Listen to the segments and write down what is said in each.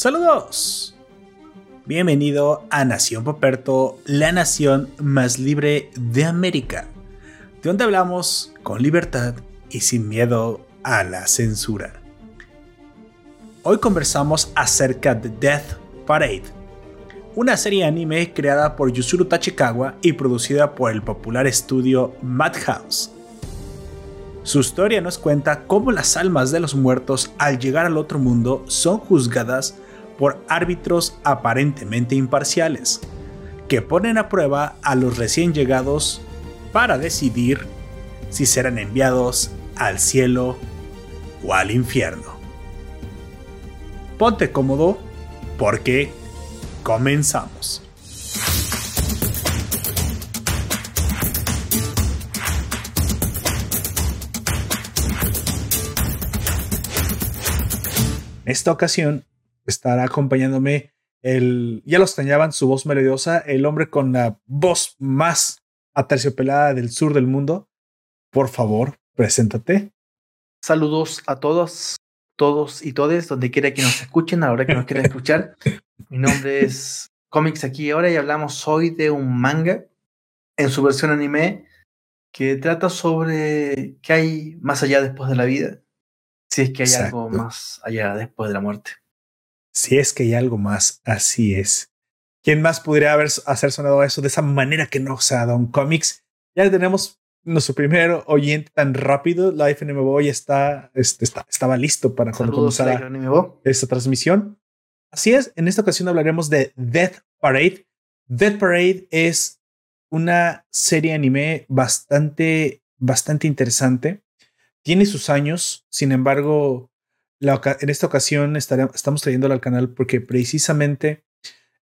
Saludos. Bienvenido a Nación Poperto, la nación más libre de América, de donde hablamos con libertad y sin miedo a la censura. Hoy conversamos acerca de Death Parade, una serie anime creada por Yusuru Tachikawa y producida por el popular estudio Madhouse. Su historia nos cuenta cómo las almas de los muertos al llegar al otro mundo son juzgadas por árbitros aparentemente imparciales, que ponen a prueba a los recién llegados para decidir si serán enviados al cielo o al infierno. Ponte cómodo porque comenzamos. esta ocasión estará acompañándome el, ya lo extrañaban, su voz melodiosa, el hombre con la voz más aterciopelada del sur del mundo. Por favor, preséntate. Saludos a todos, todos y todes, donde quiera que nos escuchen, ahora que nos quieran escuchar. Mi nombre es Comics aquí ahora y hablamos hoy de un manga en su versión anime que trata sobre qué hay más allá después de la vida. Si es que hay algo más allá después de la muerte. Si es que hay algo más, así es. ¿Quién más podría haber hacer sonado eso de esa manera que no sea Don Comics? Ya tenemos nuestro primer oyente tan rápido. Life NMBO ya está, este, está, estaba listo para cuando comenzara esta transmisión. Así es, en esta ocasión hablaremos de Death Parade. Death Parade es una serie anime bastante, bastante interesante tiene sus años, sin embargo, en esta ocasión estamos trayéndola al canal porque precisamente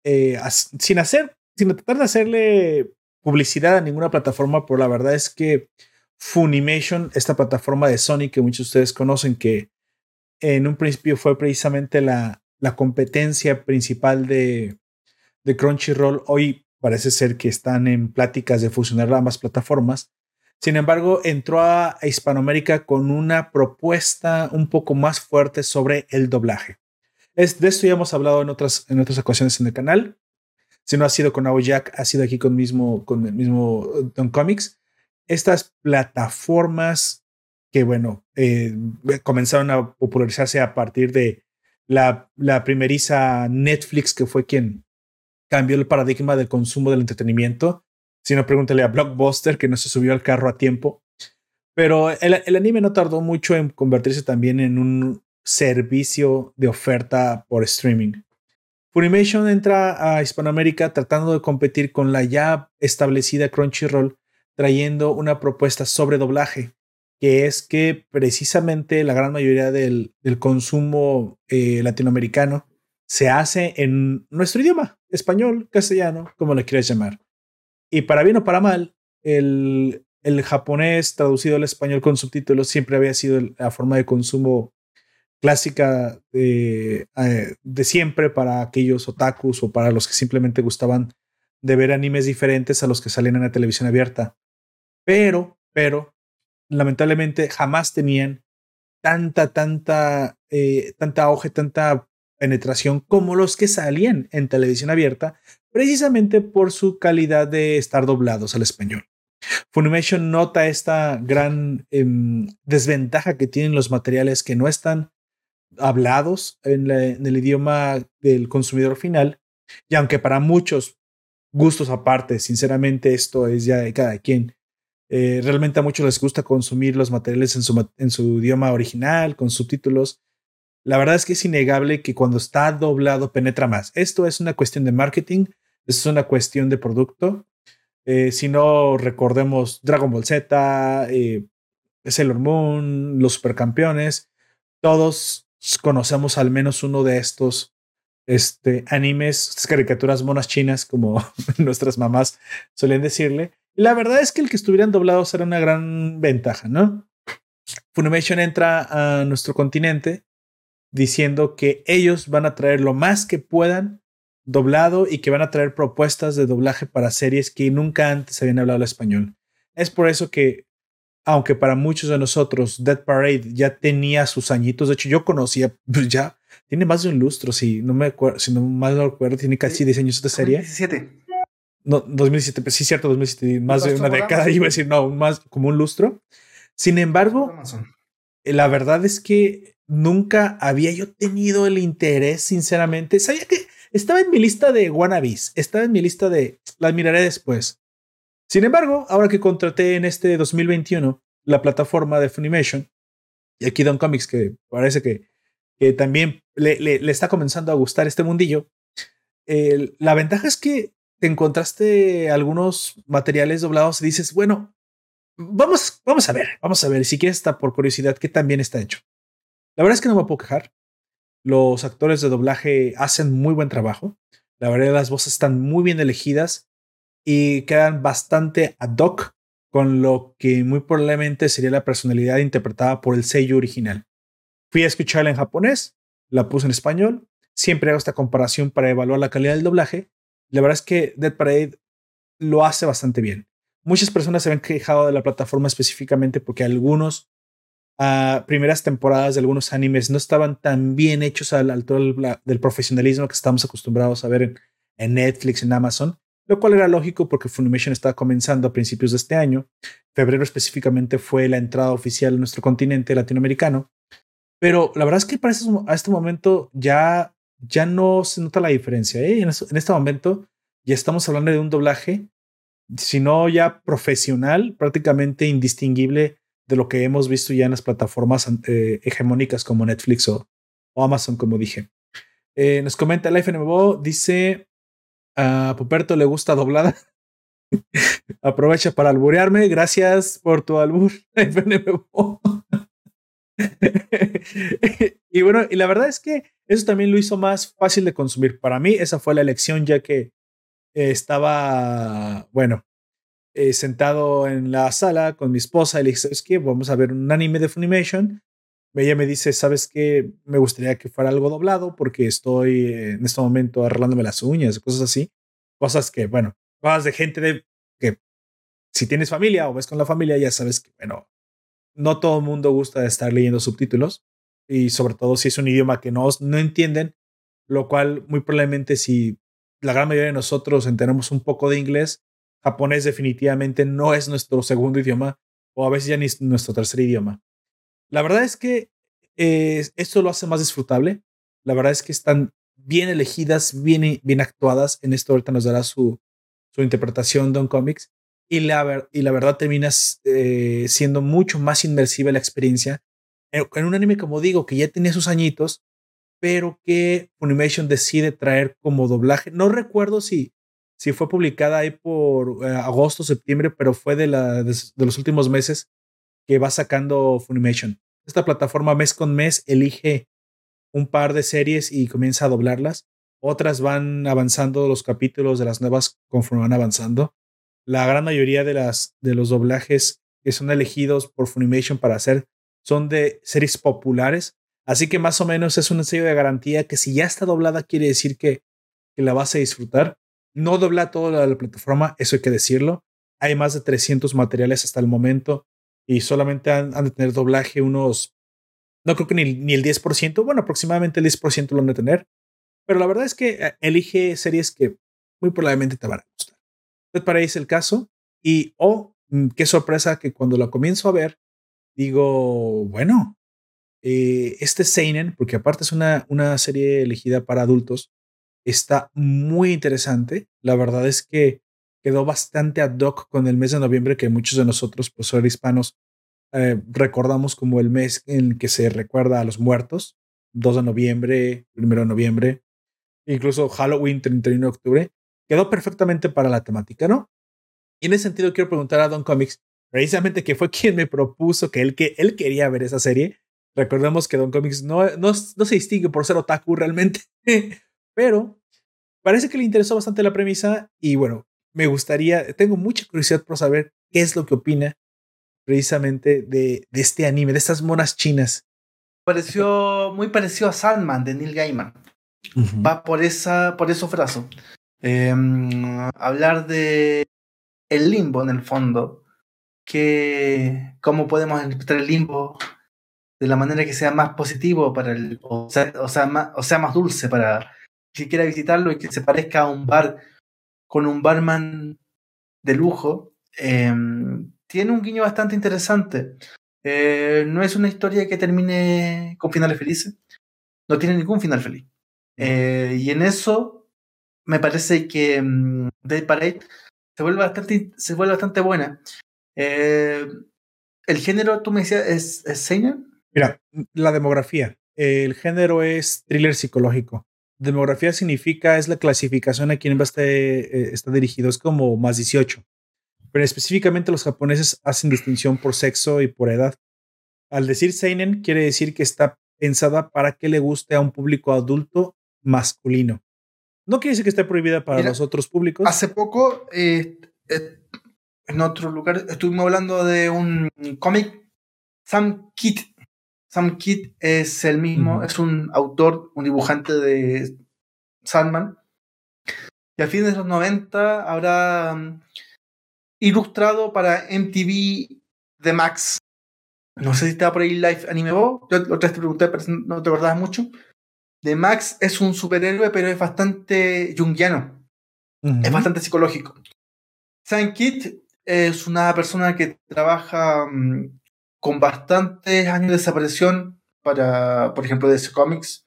eh, sin hacer, sin tratar de hacerle publicidad a ninguna plataforma, pero la verdad es que Funimation, esta plataforma de Sony que muchos de ustedes conocen, que en un principio fue precisamente la, competencia principal de, de Crunchyroll, hoy parece ser que están en pláticas de fusionar ambas plataformas. Sin embargo, entró a Hispanoamérica con una propuesta un poco más fuerte sobre el doblaje. De esto ya hemos hablado en otras, en otras ocasiones en el canal. Si no ha sido con Jack, ha sido aquí con, mismo, con el mismo Don Comics. Estas plataformas que, bueno, eh, comenzaron a popularizarse a partir de la, la primeriza Netflix, que fue quien cambió el paradigma del consumo del entretenimiento si no, pregúntale a Blockbuster que no se subió al carro a tiempo. Pero el, anime no tardó mucho en convertirse también en un servicio de oferta por streaming. Funimation entra a Hispanoamérica tratando de competir con la ya establecida Crunchyroll, trayendo una propuesta sobre doblaje, que es que precisamente la gran mayoría del, consumo eh, latinoamericano se hace en nuestro idioma, español, castellano, como le quieras llamar. Y para bien o para mal, el, el japonés traducido al español con subtítulos siempre había sido la forma de consumo clásica de, eh, de, siempre para aquellos otakus o para los que simplemente gustaban de ver animes diferentes a los que salían en la televisión abierta. Pero, pero, lamentablemente jamás tenían tanta, tanta, eh, tanta auge, tanta penetración como los que salían en televisión abierta, precisamente por su calidad de estar doblados al español. Funimation nota esta gran em, desventaja que tienen los materiales que no están hablados en, el idioma del consumidor final, y aunque para muchos gustos aparte, sinceramente esto es ya de cada quien, eh, realmente a muchos les gusta consumir los materiales en su, en su idioma original, con subtítulos, la verdad es que es innegable que cuando está doblado penetra más. Esto es una cuestión de marketing, es una cuestión de producto. Eh, si no recordemos Dragon Ball Z, eh, Sailor Moon, los supercampeones, todos conocemos al menos uno de estos este, animes, caricaturas monas chinas, como nuestras mamás solían decirle. la verdad es que el que estuvieran doblados era una gran ventaja, ¿no? Funimation entra a nuestro continente diciendo que ellos van a traer lo más que puedan doblado y que van a traer propuestas de doblaje para series que nunca antes habían hablado el español. Es por eso que, aunque para muchos de nosotros Dead Parade ya tenía sus añitos, de hecho yo conocía pues, ya Tiene más de un lustro, si no me acuerdo, si no mal no recuerdo, tiene casi 10 años esta serie. 2017. No, 2017, pues sí, cierto, 2017, más de una década, iba a decir, no, más como un lustro. Sin embargo, eh, la verdad es que nunca había yo tenido el interés, sinceramente. Sabía que estaba en mi lista de wannabes, estaba en mi lista de la miraré después. Sin embargo, ahora que contraté en este 2021 la plataforma de Funimation, y aquí Don Comics, que parece que, también le, está comenzando a gustar este mundillo, la ventaja es que te encontraste algunos materiales doblados y dices, bueno, vamos, vamos a ver, vamos a ver, si quieres está por curiosidad, que también está hecho. La verdad es que no me puedo quejar. Los actores de doblaje hacen muy buen trabajo. La verdad, las voces están muy bien elegidas y quedan bastante ad hoc con lo que muy probablemente sería la personalidad interpretada por el sello original. Fui a escucharla en japonés, la puse en español, siempre hago esta comparación para evaluar la calidad del doblaje. La verdad es que Dead Parade lo hace bastante bien. Muchas personas se han quejado de la plataforma específicamente porque algunos primeras temporadas de algunos animes no estaban tan bien hechos a la altura del, profesionalismo que estamos acostumbrados a ver en, en Netflix, en Amazon lo cual era lógico porque Funimation estaba comenzando a principios de este año. Febrero específicamente fue la entrada oficial a nuestro continente latinoamericano. Pero la verdad es que para a este momento ya, ya no se nota la diferencia. ¿eh? En, este momento ya estamos hablando de un doblaje, si no ya profesional, prácticamente indistinguible de lo que hemos visto ya en las plataformas eh, hegemónicas como Netflix o, Amazon, como dije. Eh, nos comenta el FNMO, dice a Poperto le gusta doblada. Aprovecha para alburearme. Gracias por tu albur. y bueno, y la verdad es que eso también lo hizo más fácil de consumir. Para mí, esa fue la elección, ya que eh, estaba, bueno, eh, sentado en la sala con mi esposa y le dije, ¿sabes qué? Vamos a ver un anime de Funimation. Ella me dice, ¿sabes qué? Me gustaría que fuera algo doblado porque estoy en este momento arreglándome las uñas, cosas así. Cosas que, bueno, cosas de gente de que si tienes familia o ves con la familia, ya sabes que, bueno, no todo el mundo gusta de estar leyendo subtítulos y sobre todo si es un idioma que no, no entienden, lo cual muy probablemente si la gran mayoría de nosotros entendemos un poco de inglés, japonés definitivamente no es nuestro segundo idioma o a veces ya ni nuestro tercer idioma. La verdad es que eh, esto lo hace más disfrutable. La verdad es que están bien elegidas, bien, bien actuadas. En esto ahorita nos dará su, su interpretación Don Comics. Y la, y la verdad terminas eh, siendo mucho más inmersiva la experiencia en, en, un anime, como digo, que ya tenía sus añitos, pero que Funimation decide traer como doblaje. No recuerdo si, si fue publicada ahí por eh, agosto, septiembre, pero fue de, los últimos meses que va sacando Funimation. Esta plataforma mes con mes elige un par de series y comienza a doblarlas. Otras van avanzando los capítulos de las nuevas conforme van avanzando. La gran mayoría de, los doblajes que son elegidos por Funimation para hacer son de series populares. Así que más o menos es un sello de garantía que si ya está doblada quiere decir que la vas a disfrutar. No dobla toda la plataforma, eso hay que decirlo. Hay más de 300 materiales hasta el momento y solamente han, de tener doblaje unos, no creo que ni, ni el 10%, bueno, aproximadamente el 10% lo han de tener, pero la verdad es que eh, elige series que muy probablemente te van a gustar. Entonces, para ahí es el caso y, oh, mm, qué sorpresa que cuando la comienzo a ver, digo, bueno, eh, este Seinen, porque aparte es una, una serie elegida para adultos, está muy interesante. La verdad es que quedó bastante ad hoc con el mes de noviembre que muchos de nosotros, pues, ser hispanos, eh, recordamos como el mes en que se recuerda a los muertos, 2 de noviembre, 1 de noviembre, incluso Halloween, 31 de octubre, quedó perfectamente para la temática, ¿no? Y en ese sentido quiero preguntar a Don Comics, precisamente que fue quien me propuso que él, que él quería ver esa serie. Recordemos que Don Comics no, no, no se distingue por ser otaku realmente, pero parece que le interesó bastante la premisa y bueno, me gustaría, tengo mucha curiosidad por saber qué es lo que opina precisamente de, de este anime, de estas monas chinas. Pareció muy parecido a Sandman de Neil Gaiman. Va por esa, por esos brazos. Em, hablar de el limbo en el fondo. Que, ¿Cómo podemos interpretar el limbo de la manera que sea más positivo para el, o sea, o sea, más, o sea, más dulce para quien quiera visitarlo y que se parezca a un bar con un barman de lujo, em, tiene un guiño bastante interesante. Eh, no es una historia que termine con finales felices, no tiene ningún final feliz. Eh, y en eso me parece que um, Dead Parade se vuelve bastante, se vuelve bastante buena. Eh, el género, tú me decías, ¿es, es seinen? Mira, la demografía. El género es thriller psicológico. Demografía significa, es la clasificación a quien va a estar, eh, está dirigido. Es como más 18. Pero específicamente los japoneses hacen distinción por sexo y por edad. Al decir Seinen, quiere decir que está pensada para que le guste a un público adulto masculino. No quiere decir que esté prohibida para Mira, los otros públicos. Hace poco, eh, eh, en otro lugar, estuvimos hablando de un cómic, Sam Kidd. Sam Kidd es el mismo, es un autor, un dibujante de Sandman. Y a fines de los 90 habrá um, ilustrado para MTV The Max. No sé si estaba por ahí Live Anime Bo. Yo otra vez te pregunté, pero no te acordabas mucho. The Max es un superhéroe, pero es bastante junguiano Ujú. es bastante psicológico. Sam Kidd es una persona que trabaja mm, con bastantes años de desaparición para, por ejemplo, DC Comics,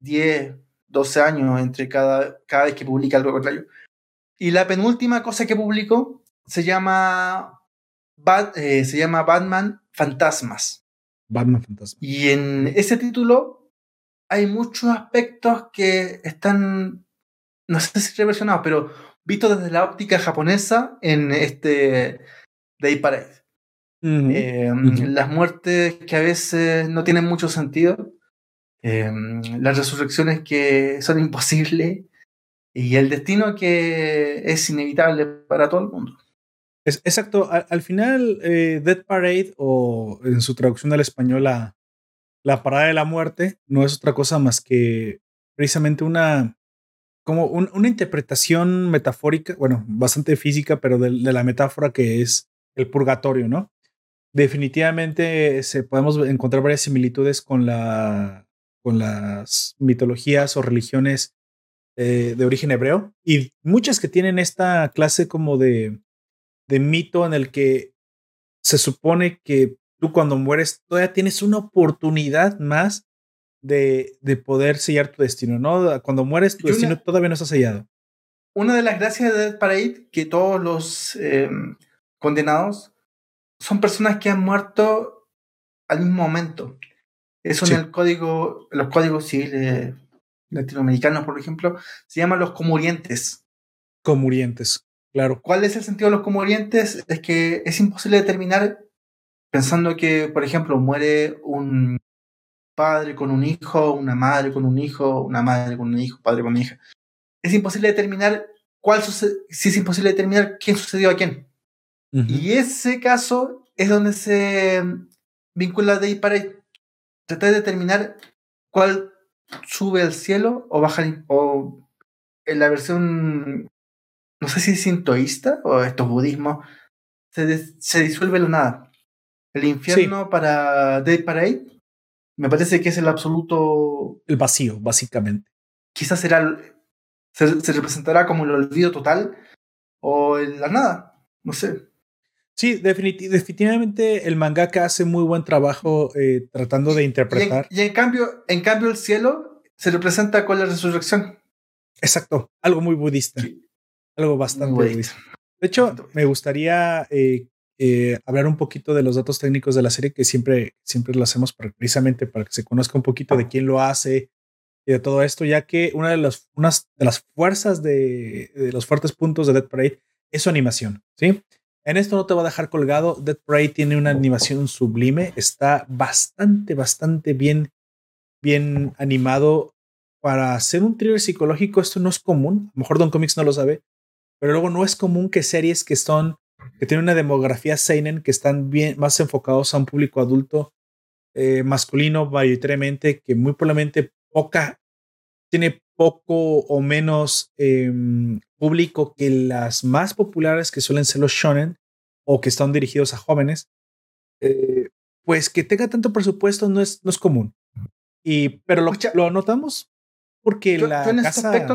10, 12 años entre cada, cada vez que publica algo contrario. Y la penúltima cosa que publicó se llama, Bat- eh, se llama Batman Fantasmas. Batman Fantasma. Y en ese título hay muchos aspectos que están, no sé si reversionados, pero vistos desde la óptica japonesa en este Day Parade. Eh. Las muertes que a veces no tienen mucho sentido, eh, las resurrecciones que son imposibles y el destino que es inevitable para todo el mundo. Es, exacto. Al, al final, eh, Dead Parade, o en su traducción al español, la, la parada de la muerte, no es otra cosa más que precisamente una, como un- una interpretación metafórica, bueno, bastante física, pero de, de la metáfora que es el purgatorio, ¿no? Definitivamente se podemos encontrar varias similitudes con la con las mitologías o religiones eh, de origen hebreo y muchas que tienen esta clase como de, de mito en el que se supone que tú cuando mueres todavía tienes una oportunidad más de, de poder sellar tu destino, ¿no? Cuando mueres tu una- destino todavía no está sellado. Una de las gracias de Dead Parade que todos los eh, condenados son personas que han muerto al mismo momento. Eso Sí. en el código, los códigos civiles latinoamericanos, por ejemplo, se llaman los comurientes. Comurientes, claro. ¿Cuál es el sentido de los comurientes? Es que es imposible determinar pensando que, por ejemplo, muere un padre con un hijo, una madre con un hijo, una madre con un hijo, padre con una hija. Es imposible determinar cuál si es imposible determinar quién sucedió a quién. Y ese caso es donde se vincula Day Parade. Tratar de determinar cuál sube al cielo o baja al- o en la versión no sé si es sintoísta o estos budismos se, des- se disuelve la nada. El infierno para Day Parade me parece que es el absoluto El vacío, básicamente. quizás será se, se representará como el olvido total o el- la nada. No sé. Sí, definiti- definitivamente el mangaka hace muy buen trabajo eh, tratando de Y en, interpretar. y en cambio, en cambio el cielo se representa con la resurrección. Exacto, algo muy budista. Sí. Algo bastante Muy budista. De hecho, me gustaría eh, eh, hablar un poquito de los datos técnicos de la serie, que siempre, siempre lo hacemos para- precisamente para que se conozca un poquito de quién lo hace y de todo esto, ya que una de las, unas de las fuerzas de, de los fuertes puntos de Dead Parade es su animación, ¿sí? En esto no te va a dejar colgado. Dead Parade tiene una animación sublime, está bastante, bastante bien, bien animado. Para hacer un thriller psicológico, esto no es común. A lo mejor Don Comics no lo sabe, pero luego no es común que series que son que tienen una demografía seinen que están bien más enfocados a un público adulto eh, masculino mayoritariamente que muy probablemente poca tiene poco o menos eh, público que las más populares que suelen ser los shonen o que están dirigidos a jóvenes eh, pues que tenga tanto presupuesto no es, no es común. Y, pero lo, lo notamos porque la en casa... aspecto,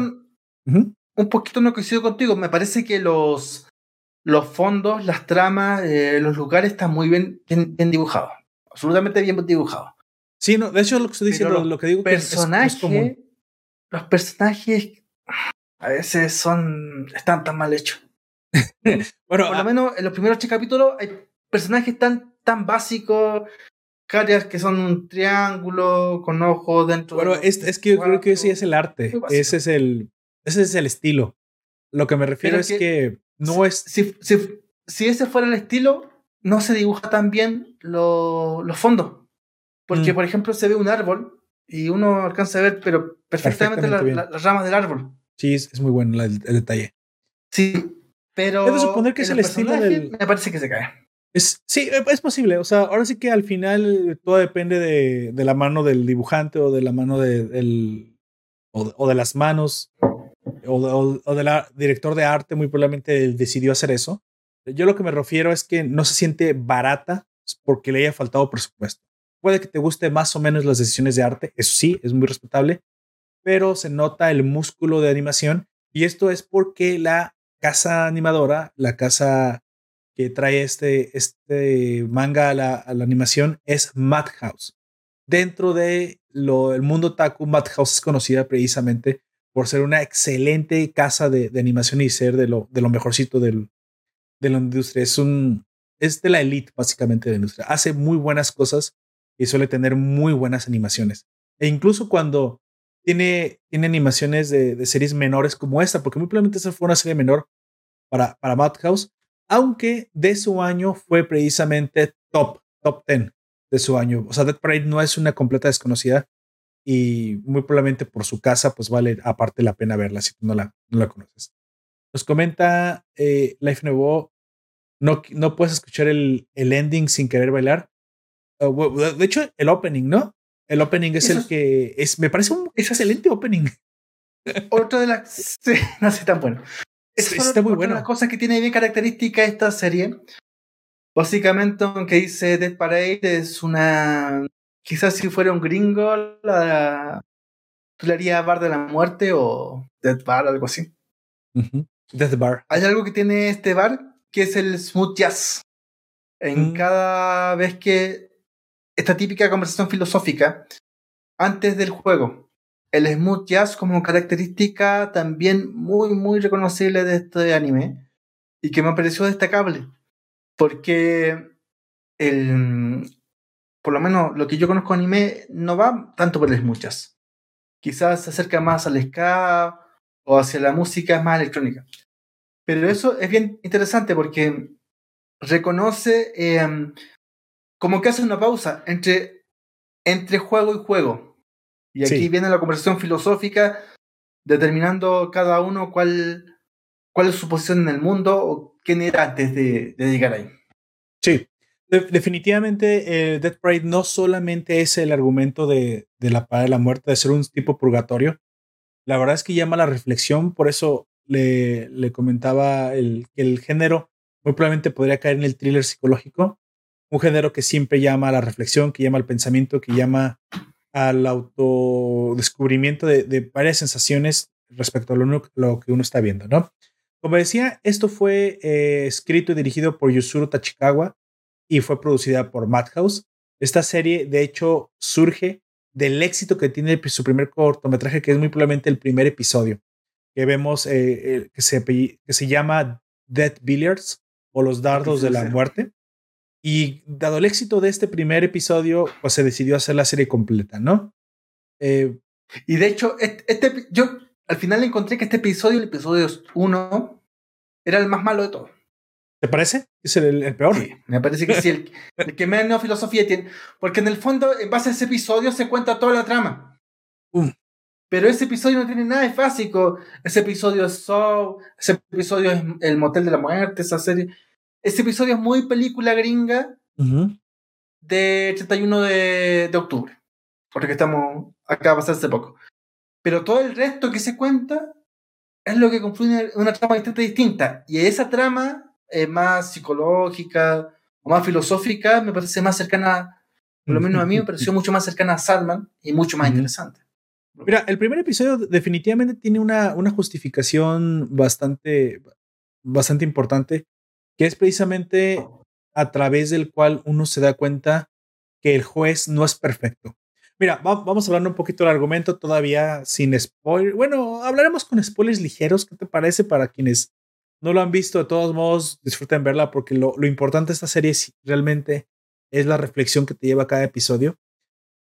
un poquito no coincido contigo. Me parece que los, los fondos, las tramas, eh, los lugares están muy bien, bien, dibujados. Absolutamente bien dibujados. Sí, no, de hecho lo que estoy diciendo, lo, que digo personaje, que es, los personajes a veces son están tan mal hechos. bueno, por lo ah menos en los primeros capítulos hay personajes tan, tan básicos, caras que son un triángulo con ojos dentro. Bueno, es, es que yo creo que ese es el arte, ese es el, ese es el estilo. Lo que me refiero es que, no es. Si, si, si, ese fuera el estilo, no se dibuja tan bien los fondos. Porque, mm. por ejemplo, se ve un árbol y uno alcanza a ver, pero perfectamente, las ramas del árbol. Sí, es, muy bueno el, detalle. Sí, pero. Es suponer que es el, estilo del. Me parece que se cae. Es, sí, es posible. O sea, ahora sí que al final todo depende de, de la mano del dibujante o de la mano de, del, o de las manos o, o, del director de arte muy probablemente decidió hacer eso. Yo lo que me refiero es que no se siente barata porque le haya faltado presupuesto. Puede que te guste más o menos las decisiones de arte, eso sí, es muy respetable, pero se nota el músculo de animación y esto es porque la casa animadora, la casa que trae este, este manga a la, animación es Madhouse. Dentro de lo, el mundo taku, Madhouse es conocida precisamente por ser una excelente casa de, animación y ser de lo, de lo mejorcito del, de la industria. Es, un, es de la elite, básicamente, de la industria. Hace muy buenas cosas y suele tener muy buenas animaciones. E incluso cuando tiene, tiene animaciones de, series menores como esta, porque muy probablemente esa fue una serie menor para, para Madhouse, aunque de su año fue precisamente top, top 10 de su año. O sea, Dead Parade no es una completa desconocida y muy probablemente por su casa, pues vale aparte la pena verla si tú no la, no la conoces. Nos comenta eh, Life Nuevo, no, no puedes escuchar el, el ending sin querer bailar. Ah, de hecho, el opening, ¿no? El opening es el que es, me parece un excelente opening. Otro de las, no sé tan bueno. Es está muy bueno. Una cosa que tiene bien característica esta serie, básicamente, aunque dice Dead Parade, es una quizás si fuera un gringo, la, tú le harías Bar de la Muerte o Death Bar, algo así. Death Bar. Hay algo que tiene este bar que es el smooth jazz. En mm. cada vez que esta típica conversación filosófica antes del juego, el smooth jazz como característica también muy, muy reconocible de este anime y que me pareció destacable porque el, por lo menos lo que yo conozco anime, no va tanto por las muchas. Quizás se acerca más al ska o hacia la música más electrónica. Pero eso es bien interesante porque reconoce em, como que hace una pausa entre, entre juego y juego. Y aquí viene la conversación filosófica determinando cada uno cuál, cuál es su posición en el mundo o quién era antes de, de llegar ahí. Sí, definitivamente, eh, Death Parade no solamente es el argumento de, de la paz de la muerte, de ser un tipo purgatorio. La verdad es que llama la reflexión, por eso le, le comentaba el, que el género muy probablemente podría caer en el thriller psicológico, un género que siempre llama a la reflexión, que llama al pensamiento, que llama al autodescubrimiento de, de varias sensaciones respecto a lo, lo, que uno está viendo, ¿no? Como decía, esto fue eh, escrito y dirigido por Yusuru Tachikawa, y fue producida por Madhouse. Esta serie, de hecho, surge del éxito que tiene su primer cortometraje, que es muy probablemente el primer episodio, que vemos eh, eh, que, se, que se llama Dead Billiards o Los Dardos de la Muerte. Y dado el éxito de este primer episodio, pues se decidió hacer la serie completa, ¿no? Eh, y de hecho, este, yo al final encontré que este episodio, el episodio 1, era el más malo de todos. ¿Te parece? Es el, peor. Sí, me parece que sí, el, que menos filosofía tiene. Porque en el fondo, en base a ese episodio, se cuenta toda la trama. Um. Pero ese episodio no tiene nada de básico. Ese episodio es Saw, ese episodio es El Motel de la Muerte, esa serie. Ese episodio es muy película gringa de 31 de, de octubre. Porque estamos acá a hace poco. Pero todo el resto que se cuenta es lo que confluye en una trama bastante distinta. Y esa trama más psicológica o más filosófica, me parece más cercana Por lo menos a mí me pareció mucho más cercana a Sandman y mucho más interesante. Mira, el primer episodio definitivamente tiene una, una justificación bastante, bastante importante, que es precisamente a través del cual uno se da cuenta que el juez no es perfecto. Mira, vamos a hablar un poquito del argumento todavía sin spoiler. Bueno, hablaremos con spoilers ligeros. ¿Qué te parece para quienes no lo han visto? De todos modos, disfruten verla porque lo, importante de esta serie es, realmente es la reflexión que te lleva cada episodio.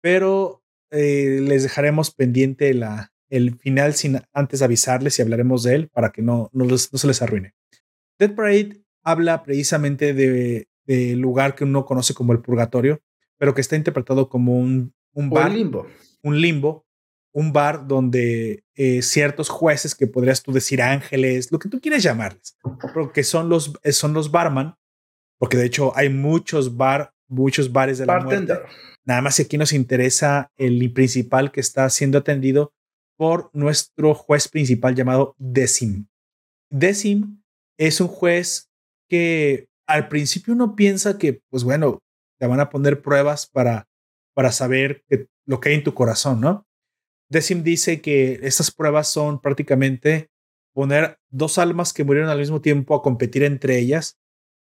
Pero eh, les dejaremos pendiente la, el final sin antes avisarles y hablaremos de él para que no, no se les arruine. Dead Parade habla precisamente de, de, lugar que uno conoce como el purgatorio, pero que está interpretado como un, un bar. un limbo. Un limbo, un bar donde eh, ciertos jueces, que podrías tú decir ángeles, lo que tú quieres llamarles, porque son los, son los barman, porque de hecho hay muchos bar, muchos bares de la muerte. Nada más aquí nos interesa el principal que está siendo atendido por nuestro juez principal llamado Decim. Decim es un juez que al principio uno piensa que, pues bueno, te van a poner pruebas para, para saber lo que hay en tu corazón, ¿no? Decim dice que estas pruebas son prácticamente poner dos almas que murieron al mismo tiempo a competir entre ellas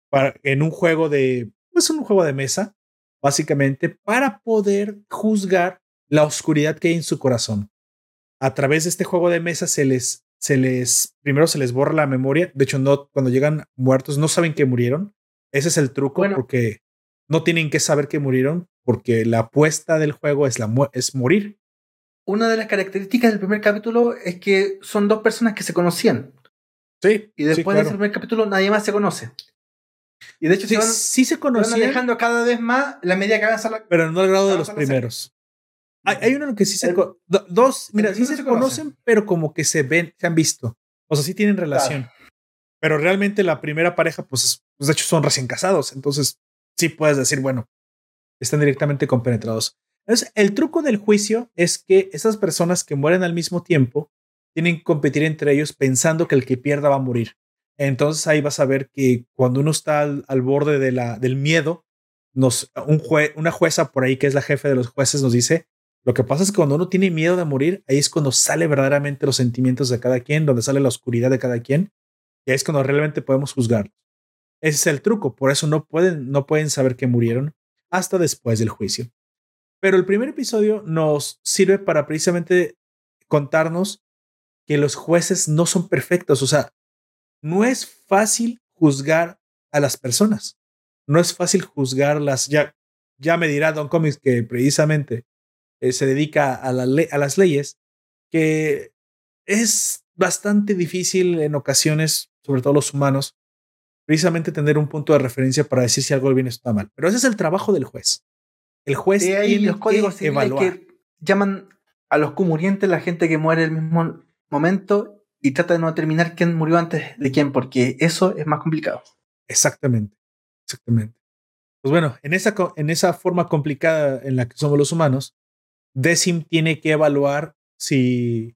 para, en un juego de, pues un juego de mesa, básicamente, para poder juzgar la oscuridad que hay en su corazón. A través de este juego de mesa se les, se les, primero se les borra la memoria. De hecho, no, cuando llegan muertos no saben que murieron. Ese es el truco porque no tienen que saber que murieron porque la apuesta del juego es, la es morir. Una de las características del primer capítulo es que son dos personas que se conocían. Sí. Y después sí, del primer capítulo nadie más se conoce. Y de hecho sí, se, van, sí se conocían. Se van alejando cada vez más la medida que avanza la. Pero no al grado de los primeros. Hay, hay, uno que sí se. El, dos, mira, sí se, se conocen, conocen, pero como que se ven, se han visto. O sea, sí tienen relación. Claro. Pero realmente la primera pareja, pues, pues, de hecho son recién casados. Entonces, sí puedes decir, bueno, están directamente compenetrados. Entonces, el truco del juicio es que esas personas que mueren al mismo tiempo tienen que competir entre ellos pensando que el que pierda va a morir. Entonces ahí vas a ver que cuando uno está al, al borde de la, del miedo, nos, un jue, una jueza por ahí que es la jefe de los jueces nos dice, lo que pasa es que cuando uno tiene miedo de morir, ahí es cuando sale verdaderamente los sentimientos de cada quien, donde sale la oscuridad de cada quien, y ahí es cuando realmente podemos juzgarlos. Ese es el truco, por eso no pueden, no pueden saber que murieron hasta después del juicio. Pero el primer episodio nos sirve para precisamente contarnos que los jueces no son perfectos, o sea, no es fácil juzgar a las personas. No es fácil juzgarlas. Ya, ya me dirá Don Comics que precisamente eh, se dedica a, la a las leyes, que es bastante difícil en ocasiones, sobre todo los humanos, precisamente tener un punto de referencia para decir si algo bien está mal. Pero ese es el trabajo del juez. El juez y tiene los códigos que evaluar. Que llaman a los comurientes la gente que muere el mismo momento y trata de no determinar quién murió antes de quién, porque eso es más complicado. Exactamente, exactamente. Pues bueno, en esa, en esa forma complicada en la que somos los humanos, Decim tiene que evaluar si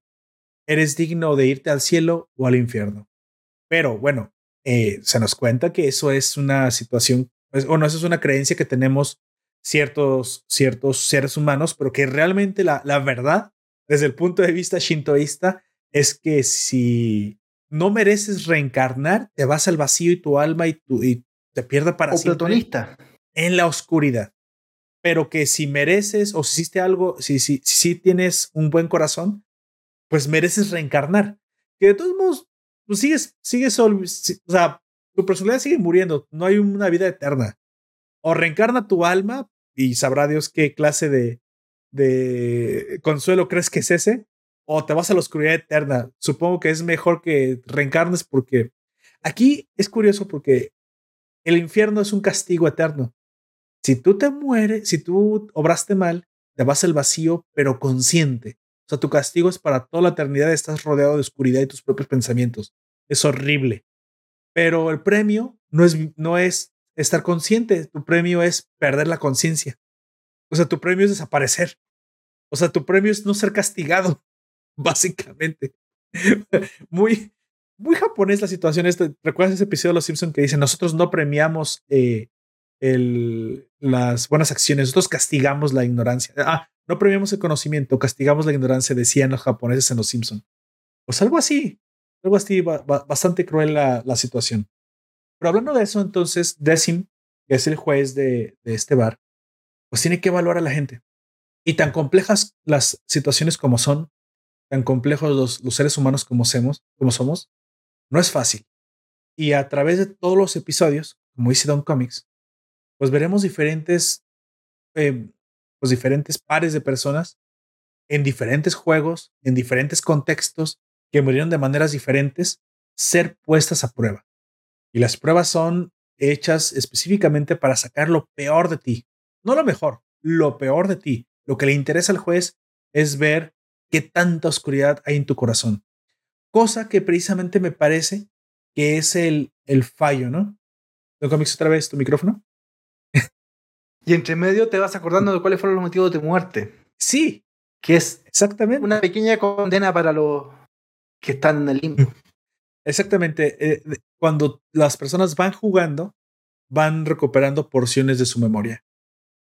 eres digno de irte al cielo o al infierno. Pero bueno, eh, se nos cuenta que eso es una situación, o no, eso es una creencia que tenemos ciertos, ciertos seres humanos, pero que realmente la, la verdad, desde el punto de vista shintoísta, es que si no mereces reencarnar, te vas al vacío y tu alma y, tu, y te pierde para o siempre platonista. en la oscuridad. Pero que si mereces o hiciste algo, si, si, si tienes un buen corazón, pues mereces reencarnar. Que de todos modos, pues sigues, sigues, o sea, tu personalidad sigue muriendo, no hay una vida eterna. O reencarna tu alma y sabrá Dios qué clase de, de consuelo crees que es ese, o te vas a la oscuridad eterna. Supongo que es mejor que reencarnes porque aquí es curioso porque el infierno es un castigo eterno. Si tú te mueres, si tú obraste mal, te vas al vacío, pero consciente. O sea, tu castigo es para toda la eternidad, estás rodeado de oscuridad y tus propios pensamientos. Es horrible. Pero el premio no es, no es estar consciente, tu premio es perder la conciencia. O sea, tu premio es desaparecer. O sea, tu premio es no ser castigado, básicamente. muy, muy japonés la situación. Esta. ¿Recuerdas ese episodio de Los Simpsons que dice, nosotros no premiamos eh, el, las buenas acciones, nosotros castigamos la ignorancia. Ah, no premiamos el conocimiento, castigamos la ignorancia, decían los japoneses en Los Simpson. Pues algo así, algo así, bastante cruel la, la, situación. Pero hablando de eso, entonces, Decim, que es el juez de, de este bar, pues tiene que evaluar a la gente. Y tan complejas las situaciones como son, tan complejos los, los seres humanos como, somos, como somos, no es fácil. Y a través de todos los episodios, como dice Don Comics, pues veremos diferentes, eh, pues diferentes pares de personas en diferentes juegos, en diferentes contextos, que murieron de maneras diferentes, ser puestas a prueba. Y las pruebas son hechas específicamente para sacar lo peor de ti. No lo mejor, lo peor de ti. Lo que le interesa al juez es ver qué tanta oscuridad hay en tu corazón. Cosa que precisamente me parece que es el, el fallo, ¿no? ¿No comienzo otra vez tu micrófono? Y entre medio te vas acordando de cuáles fueron los motivos de tu muerte. Sí. Que es exactamente una pequeña condena para los que están en el limbo. Exactamente. Eh, cuando las personas van jugando, van recuperando porciones de su memoria.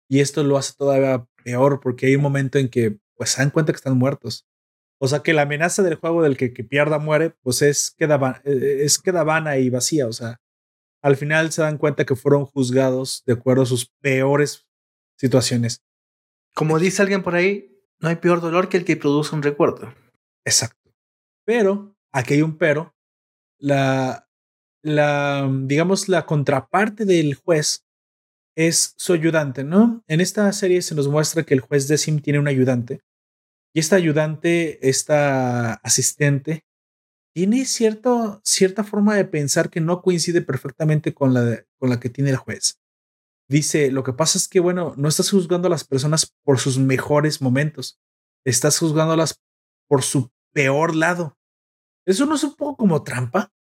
Y esto lo hace todavía peor porque hay un momento en que pues se dan cuenta que están muertos. O sea que la amenaza del juego del que, que pierda muere, pues es queda, eh, es queda vana y vacía. O sea, al final se dan cuenta que fueron juzgados de acuerdo a sus peores situaciones. Como dice alguien por ahí, no hay peor dolor que el que produce un recuerdo. Exacto. Pero, aquí hay un pero, la, la, digamos, la contraparte del juez es su ayudante, ¿no? En esta serie se nos muestra que el juez Decim tiene un ayudante y esta ayudante, esta asistente, tiene cierto, cierta forma de pensar que no coincide perfectamente con la, con la que tiene el juez. Dice, lo que pasa es que, bueno, no estás juzgando a las personas por sus mejores momentos, estás juzgándolas por su peor lado. ¿Eso no es un poco como trampa?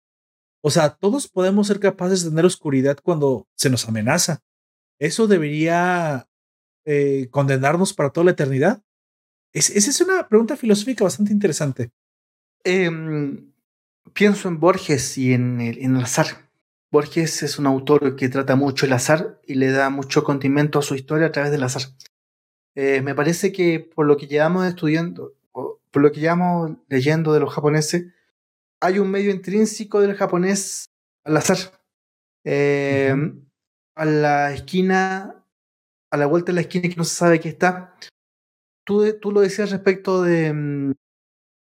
O sea, todos podemos ser capaces de tener oscuridad cuando se nos amenaza. ¿Eso debería eh, condenarnos para toda la eternidad? esa es una pregunta filosófica bastante interesante. Em, pienso en Borges y en el, en el, azar. Borges es un autor que trata mucho el azar y le da mucho condimento a su historia a través del azar. Eh, me parece que por lo que llevamos estudiando, por lo que llevamos leyendo de los japoneses, hay un medio intrínseco del japonés al azar. Eh, a la esquina, a la vuelta de la esquina que no se sabe qué está, tú, lo decías respecto de, mm,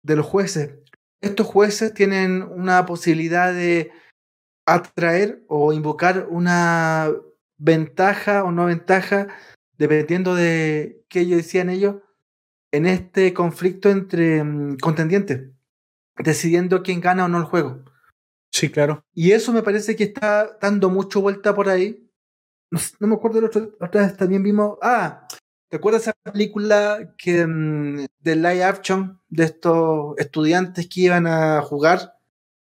de los jueces. Estos jueces tienen una posibilidad de atraer o invocar una ventaja o no ventaja, dependiendo de qué ellos decían ellos, en este conflicto entre mm, contendientes, decidiendo quién gana o no el juego. Sí, claro. Y eso me parece que está dando mucho vuelta por ahí. No, me acuerdo, la otra vez también vimos. Ah, ¿Te acuerdas esa película que, mm, de live action de estos estudiantes que iban a jugar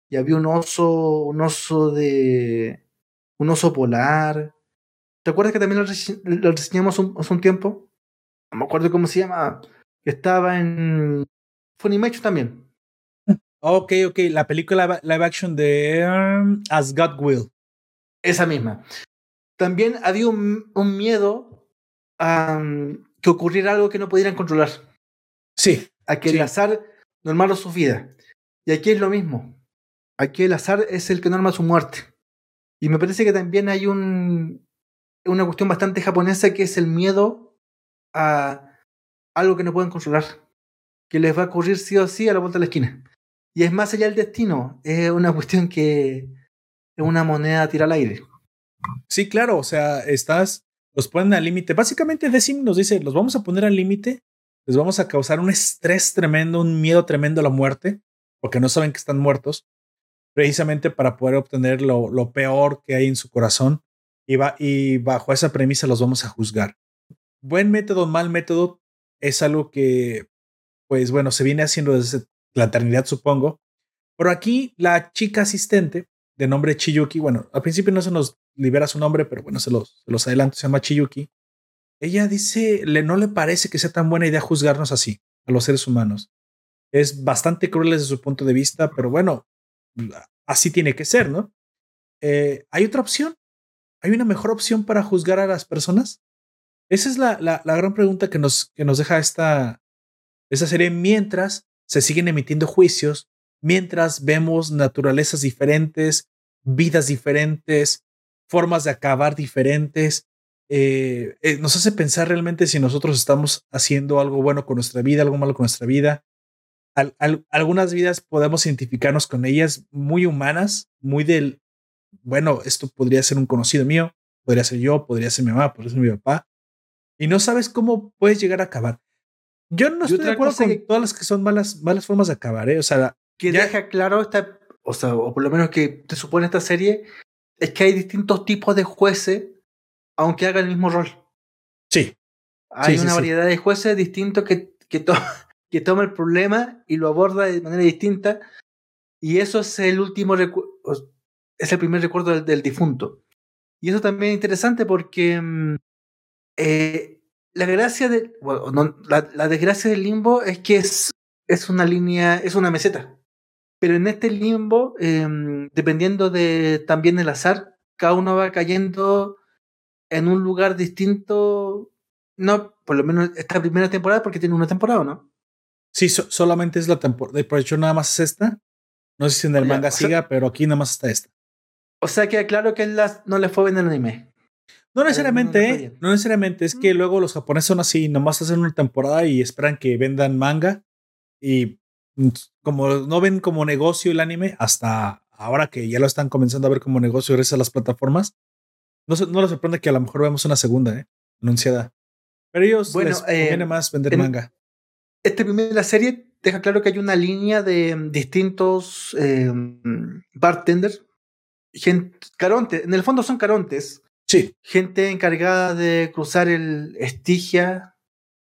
y había un oso, un oso de. un oso polar? ¿Te acuerdas que también lo, reseñamos hace un tiempo? No me acuerdo cómo se llama. Estaba en Funimation también. Ok, ok. La película live action de um, As God Will. Esa misma. También había un, un miedo que ocurriera algo que no pudieran controlar. Sí. A que el azar normara su vida. Y aquí es lo mismo. Aquí el azar es el que norma su muerte. Y me parece que también hay un, una cuestión bastante japonesa que es el miedo a algo que no pueden controlar. Que les va a ocurrir sí o sí a la vuelta de la esquina. Y es más allá del destino. Es una cuestión que es una moneda a tirar al aire. Sí, claro. O sea, estás los ponen al límite. Básicamente, Decim nos dice: los vamos a poner al límite, les vamos a causar un estrés tremendo, un miedo tremendo a la muerte, porque no saben que están muertos, precisamente para poder obtener lo, lo peor que hay en su corazón. Y, va, y bajo esa premisa los vamos a juzgar. Buen método, mal método, es algo que, pues bueno, se viene haciendo desde la eternidad, supongo. Pero aquí la chica asistente de nombre Chiyuki, bueno, al principio no se nos libera su nombre, pero bueno, se los, adelanto, se llama Chiyuki. Ella dice, le, no le parece que sea tan buena idea juzgarnos así, a los seres humanos. Es bastante cruel desde su punto de vista, pero bueno, así tiene que ser, ¿no? Eh, hay otra opción. ¿hay una mejor opción para juzgar a las personas? Esa es la, la, la gran pregunta que nos, que nos deja esta, esta serie mientras se siguen emitiendo juicios, mientras vemos naturalezas diferentes, vidas diferentes, formas de acabar diferentes. Eh, eh, nos hace pensar realmente si nosotros estamos haciendo algo bueno con nuestra vida, algo malo con nuestra vida. algunas vidas podemos identificarnos con ellas muy humanas, muy del, bueno, esto podría ser un conocido mío, podría ser yo, podría ser mi mamá, podría ser mi papá. Y no sabes cómo puedes llegar a acabar. Yo no estoy de acuerdo con todas las que son malas, malas formas de acabar, ¿eh? O sea, que deja claro esta, o sea, o por lo menos que te supone esta serie, es que hay distintos tipos de jueces, aunque hagan el mismo rol. Sí. Hay una variedad de jueces distintos que, que, que toma el problema y lo aborda de manera distinta. Y eso es el último es el primer recuerdo del, difunto. Y eso también es interesante porque mm, eh, la gracia de. Bueno, la, la, desgracia del limbo es que es, es una línea, es una meseta. Pero en este limbo, em, dependiendo de también el azar, cada uno va cayendo en un lugar distinto. No, por lo menos esta primera temporada, porque tiene una temporada, ¿no? Sí, solamente es la temporada. Por hecho, nada más es esta. No sé si en el manga siga, pero aquí nada más está esta. O sea, que claro que no le fue bien el anime. No necesariamente, ¿eh? no, necesariamente. Es que mm. luego los japoneses son así, nomás hacen una temporada y esperan que vendan manga. Y como no ven como negocio el anime, hasta ahora que ya lo están comenzando a ver como negocio gracias a las plataformas, no, no les sorprende que a lo mejor vemos una segunda, ¿eh? Anunciada. Pero ellos bueno, les conviene eh, más vender manga. Este primera serie deja claro que hay una línea de distintos eh, bartenders, gente, carontes, en el fondo son carontes. Sí. Gente encargada de cruzar el Estigia,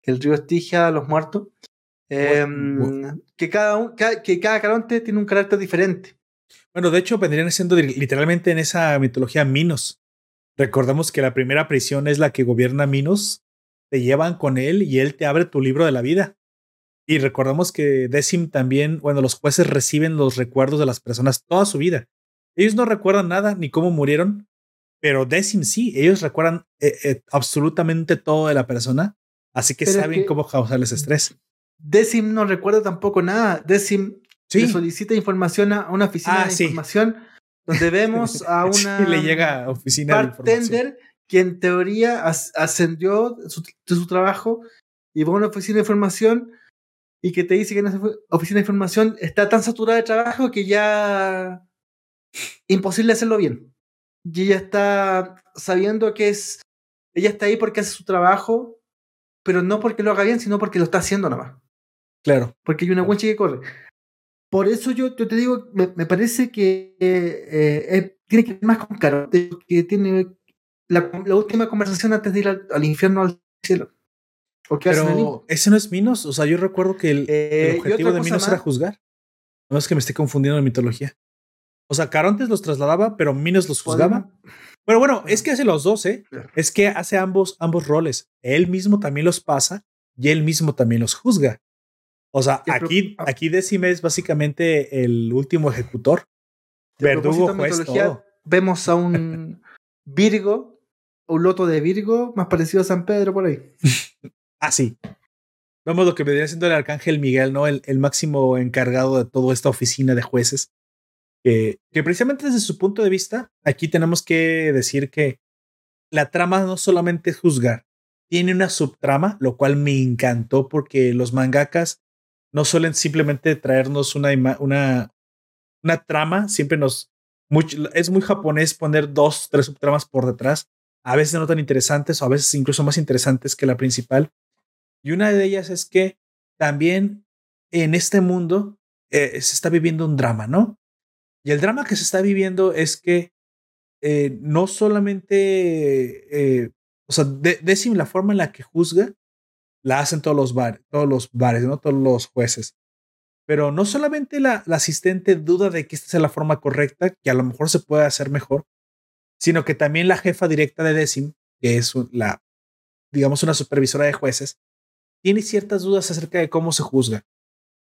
el río Estigia a los muertos. Em, que, cada, que cada caronte tiene un carácter diferente. Bueno, de hecho, vendrían siendo literalmente en esa mitología Minos. Recordemos que la primera prisión es la que gobierna Minos. Te llevan con él y él te abre tu libro de la vida. Y recordemos que Decim también, bueno, los jueces reciben los recuerdos de las personas toda su vida. Ellos no recuerdan nada ni cómo murieron, pero Decim sí, ellos recuerdan eh, eh, absolutamente todo de la persona, así que saben cómo causarles estrés. Decim no recuerda tampoco nada. Decim le solicita información a una oficina ah, de información donde vemos a una le llega oficina bartender que en teoría ascendió de su, trabajo y va a una oficina de información y que te dice que en esa oficina de información está tan saturada de trabajo que ya imposible hacerlo bien. Y ella está sabiendo que es ella está ahí porque hace su trabajo, pero no porque lo haga bien, sino porque lo está haciendo nada más. Claro. Porque hay una guancha que corre. Por eso yo, te digo, me, parece que eh, eh, tiene que ver más con Caronte, que tiene la, última conversación antes de ir al, infierno al cielo. Pero ese no es Minos. O sea, yo recuerdo que el, eh, objetivo de Minos era juzgar. No es que me esté confundiendo de mitología. O sea, Carontes los trasladaba, pero Minos los juzgaba. Pero bueno, es que hace los dos, ¿eh? Es que hace ambos, ambos roles. Él mismo también los pasa y él mismo también los juzga. O sea, aquí, aquí Decime es básicamente el último ejecutor. Verdugo juez todo. Vemos a un Virgo, un loto de Virgo, más parecido a San Pedro por ahí. ah, sí. Vemos lo que vendría siendo el arcángel Miguel, ¿no? El, el máximo encargado de toda esta oficina de jueces. Que, que precisamente desde su punto de vista, aquí tenemos que decir que la trama no solamente es juzgar, tiene una subtrama, lo cual me encantó porque los mangakas no suelen simplemente traernos una, una, una trama, siempre nos... es muy japonés poner dos, tres subtramas por detrás, a veces no tan interesantes o a veces incluso más interesantes que la principal. Y una de ellas es que también en este mundo eh, se está viviendo un drama, ¿no? Y el drama que se está viviendo es que eh, no solamente, eh, o sea, de, la forma en la que juzga la hacen todos los, bares, todos los bares, ¿no? Todos los jueces. Pero no solamente la, asistente duda de que esta sea la forma correcta, que a lo mejor se puede hacer mejor, sino que también la jefa directa de Decim, que es la, digamos, una supervisora de jueces, tiene ciertas dudas acerca de cómo se juzga.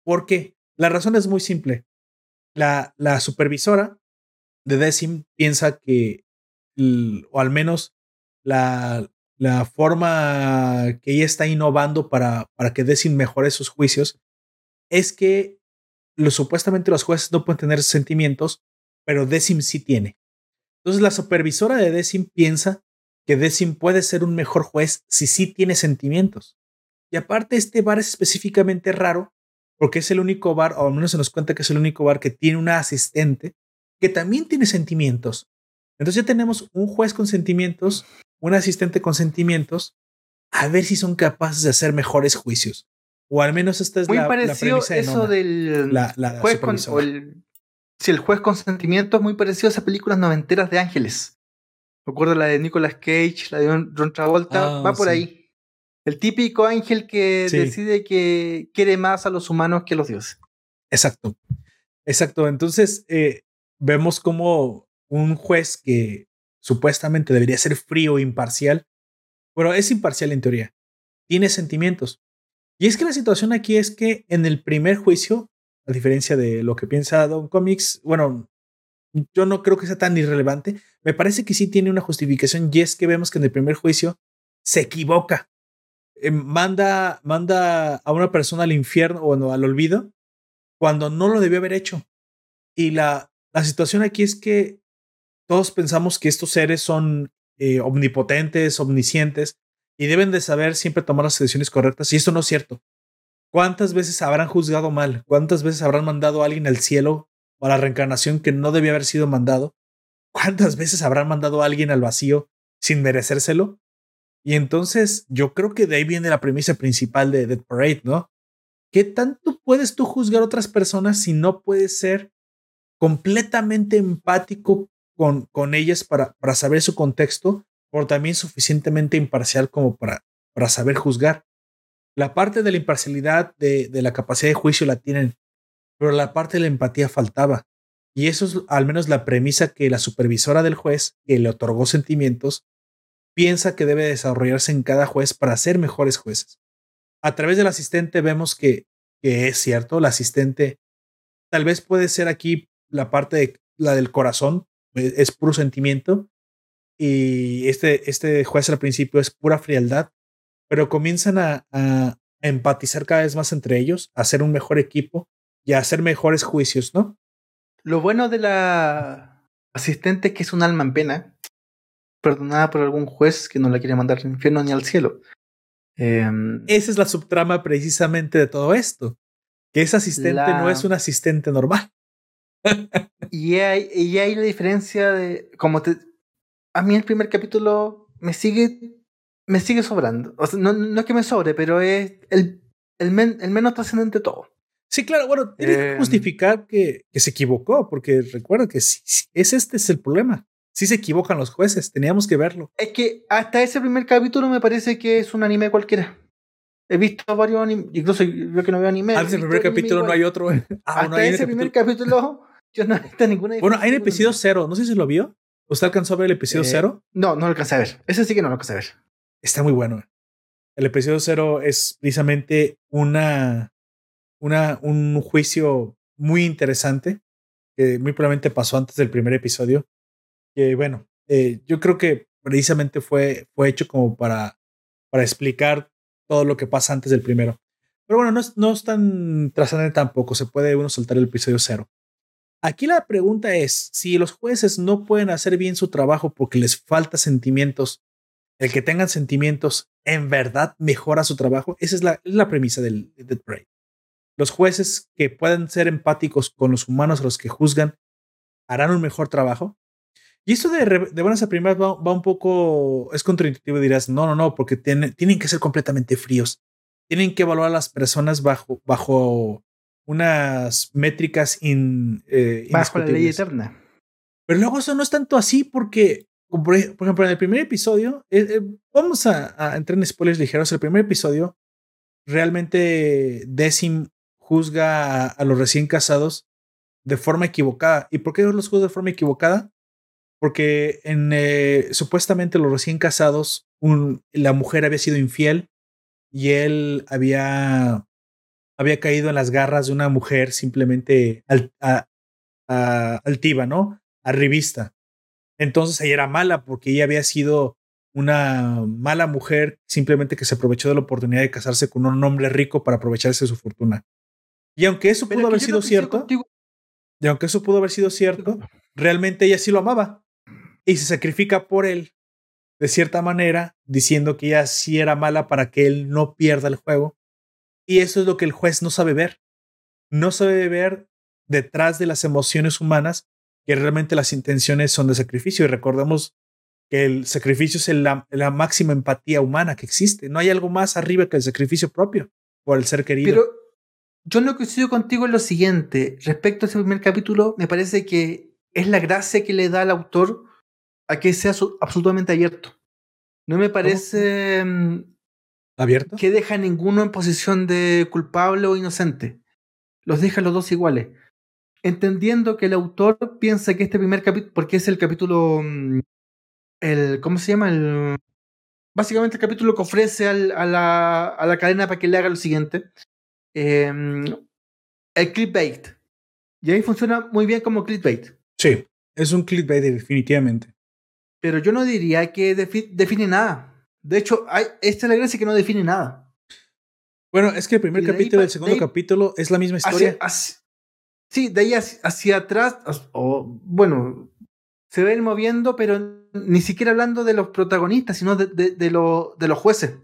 ¿Por qué? La razón es muy simple. La, la supervisora de Decim piensa que o al menos la, la forma que ella está innovando para, para que Decim mejore sus juicios, es que lo, supuestamente los jueces no pueden tener sentimientos, pero Decim sí tiene. Entonces la supervisora de Decim piensa que Decim puede ser un mejor juez si sí tiene sentimientos. Y aparte este bar es específicamente raro porque es el único bar, o al menos se nos cuenta que es el único bar que tiene una asistente que también tiene sentimientos. Entonces ya tenemos un juez con sentimientos, un asistente con sentimientos, a ver si son capaces de hacer mejores juicios. O al menos esta es Muy la, parecido la eso del juez con, si el juez con sentimientos es muy parecido a esas películas noventeras de ángeles. Recuerdo la de Nicolas Cage, la de Ron Travolta, ah, va por ahí. El típico ángel que decide que quiere más a los humanos que a los dioses. Exacto. Exacto. Entonces, eh, vemos como un juez que supuestamente debería ser frío e imparcial, pero es imparcial en teoría. Tiene sentimientos. Y es que la situación aquí es que en el primer juicio, a diferencia de lo que piensa Don Comics, bueno, yo no creo que sea tan irrelevante. Me parece que sí tiene una justificación y es que vemos que en el primer juicio se equivoca. Eh, manda, manda a una persona al infierno o al olvido cuando no lo debió haber hecho. Y la, la situación aquí es que todos pensamos que estos seres son eh, omnipotentes, omniscientes y deben de saber siempre tomar las decisiones correctas. Y esto no es cierto. ¿Cuántas veces habrán juzgado mal? ¿Cuántas veces habrán mandado a alguien al cielo o a la reencarnación que no debía haber sido mandado? ¿Cuántas veces habrán mandado a alguien al vacío sin merecérselo? Y entonces yo creo que de ahí viene la premisa principal de Dead Parade, ¿no? ¿Qué tanto puedes tú juzgar a otras personas si no puedes ser completamente empático con, con ellas para, para saber su contexto, pero también suficientemente imparcial como para, para saber juzgar. La parte de la imparcialidad, de, de la capacidad de juicio la tienen, pero la parte de la empatía faltaba. Y eso es al menos la premisa que la supervisora del juez, que le otorgó sentimientos, piensa que debe desarrollarse en cada juez para ser mejores jueces. A través del asistente vemos que, que es cierto, el asistente tal vez puede ser aquí la parte de la del corazón, es puro sentimiento. Y este, este juez al principio es pura frialdad, pero comienzan a, a empatizar cada vez más entre ellos, a hacer un mejor equipo y a hacer mejores juicios, ¿no? Lo bueno de la asistente es que es un alma en pena, perdonada por algún juez que no la quiere mandar al infierno ni al cielo. Em, Esa es la subtrama precisamente de todo esto, que esa asistente no es un asistente normal y, hay, y hay la diferencia de. Como te. A mí el primer capítulo me sigue. Me sigue sobrando. O sea, no, no es que me sobre, pero es el, el, el menos trascendente de todo. Sí, claro, bueno, tiene que em. justificar que, que, se equivocó, porque recuerda que si, es este es el problema. Si se equivocan los jueces, teníamos que verlo. Es que hasta ese primer capítulo me parece que es un anime cualquiera. He visto varios animes, incluso yo que no veo anime. Antes del primer capítulo no hay otro. Ah, hasta ese primer capítulo yo no he visto ninguna Bueno, hay el episodio cero. No sé si lo vio. ¿Usted alcanzó a ver el episodio eh, cero? No, no lo alcancé a ver. Ese sí que no lo alcancé a ver. Está muy bueno. El episodio cero es precisamente una, una, un juicio muy interesante que muy probablemente pasó antes del primer episodio. Que bueno, eh, yo creo que precisamente fue, fue hecho como para, para explicar todo lo que pasa antes del primero. Pero bueno, no es, no es tan trascendente tampoco. Se puede uno soltar el episodio cero. Aquí la pregunta es, si los jueces no pueden hacer bien su trabajo porque les falta sentimientos, el que tengan sentimientos en verdad mejora su trabajo. Esa es la, premisa del Dead Parade. Los jueces que puedan ser empáticos con los humanos a los que juzgan harán un mejor trabajo. Y esto de, de buenas a primeras va, un poco, es contraintuitivo, dirás, no, no, no, porque tienen, tienen que ser completamente fríos. Tienen que evaluar a las personas bajo, bajo unas métricas in, eh, bajo la ley eterna. Pero luego eso no es tanto así porque, por, ejemplo, en el primer episodio, eh, eh, vamos a, entrar en spoilers ligeros. El primer episodio, realmente Decim juzga a, los recién casados de forma equivocada. ¿Y por qué los juzga de forma equivocada? Porque en, eh, supuestamente los recién casados, un, la mujer había sido infiel y él había había caído en las garras de una mujer simplemente altiva, ¿no? Arribista. Entonces ella era mala porque ella había sido una mala mujer simplemente que se aprovechó de la oportunidad de casarse con un hombre rico para aprovecharse de su fortuna. Y aunque eso pudo haber sido cierto, y aunque eso pudo haber sido cierto, realmente ella sí lo amaba y se sacrifica por él de cierta manera, diciendo que ella sí era mala para que él no pierda el juego. Y eso es lo que el juez no sabe ver. No sabe ver detrás de las emociones humanas que realmente las intenciones son de sacrificio. Y recordemos que el sacrificio es la, máxima empatía humana que existe. No hay algo más arriba que el sacrificio propio por el ser querido. Pero yo no coincido contigo en lo siguiente. Respecto a ese primer capítulo, me parece que es la gracia que le da al autor a que sea absolutamente abierto. No me parece mm, abierto que deja a ninguno en posición de culpable o inocente. Los deja los dos iguales. Entendiendo que el autor piensa que este primer capítulo, porque es el capítulo, mm, el, ¿cómo se llama? El, básicamente el capítulo que ofrece a, la, a, la, cadena para que le haga lo siguiente. Em, el clickbait. Y ahí funciona muy bien como clickbait. Sí, es un clickbait definitivamente pero yo no diría que define nada. De hecho, hay, esta es la gracia que no define nada. Bueno, es que el primer capítulo y el segundo capítulo es la misma historia. sí, de ahí hacia, atrás, o bueno, se ven moviendo, pero ni siquiera hablando de los protagonistas, sino de, de, de, de los jueces.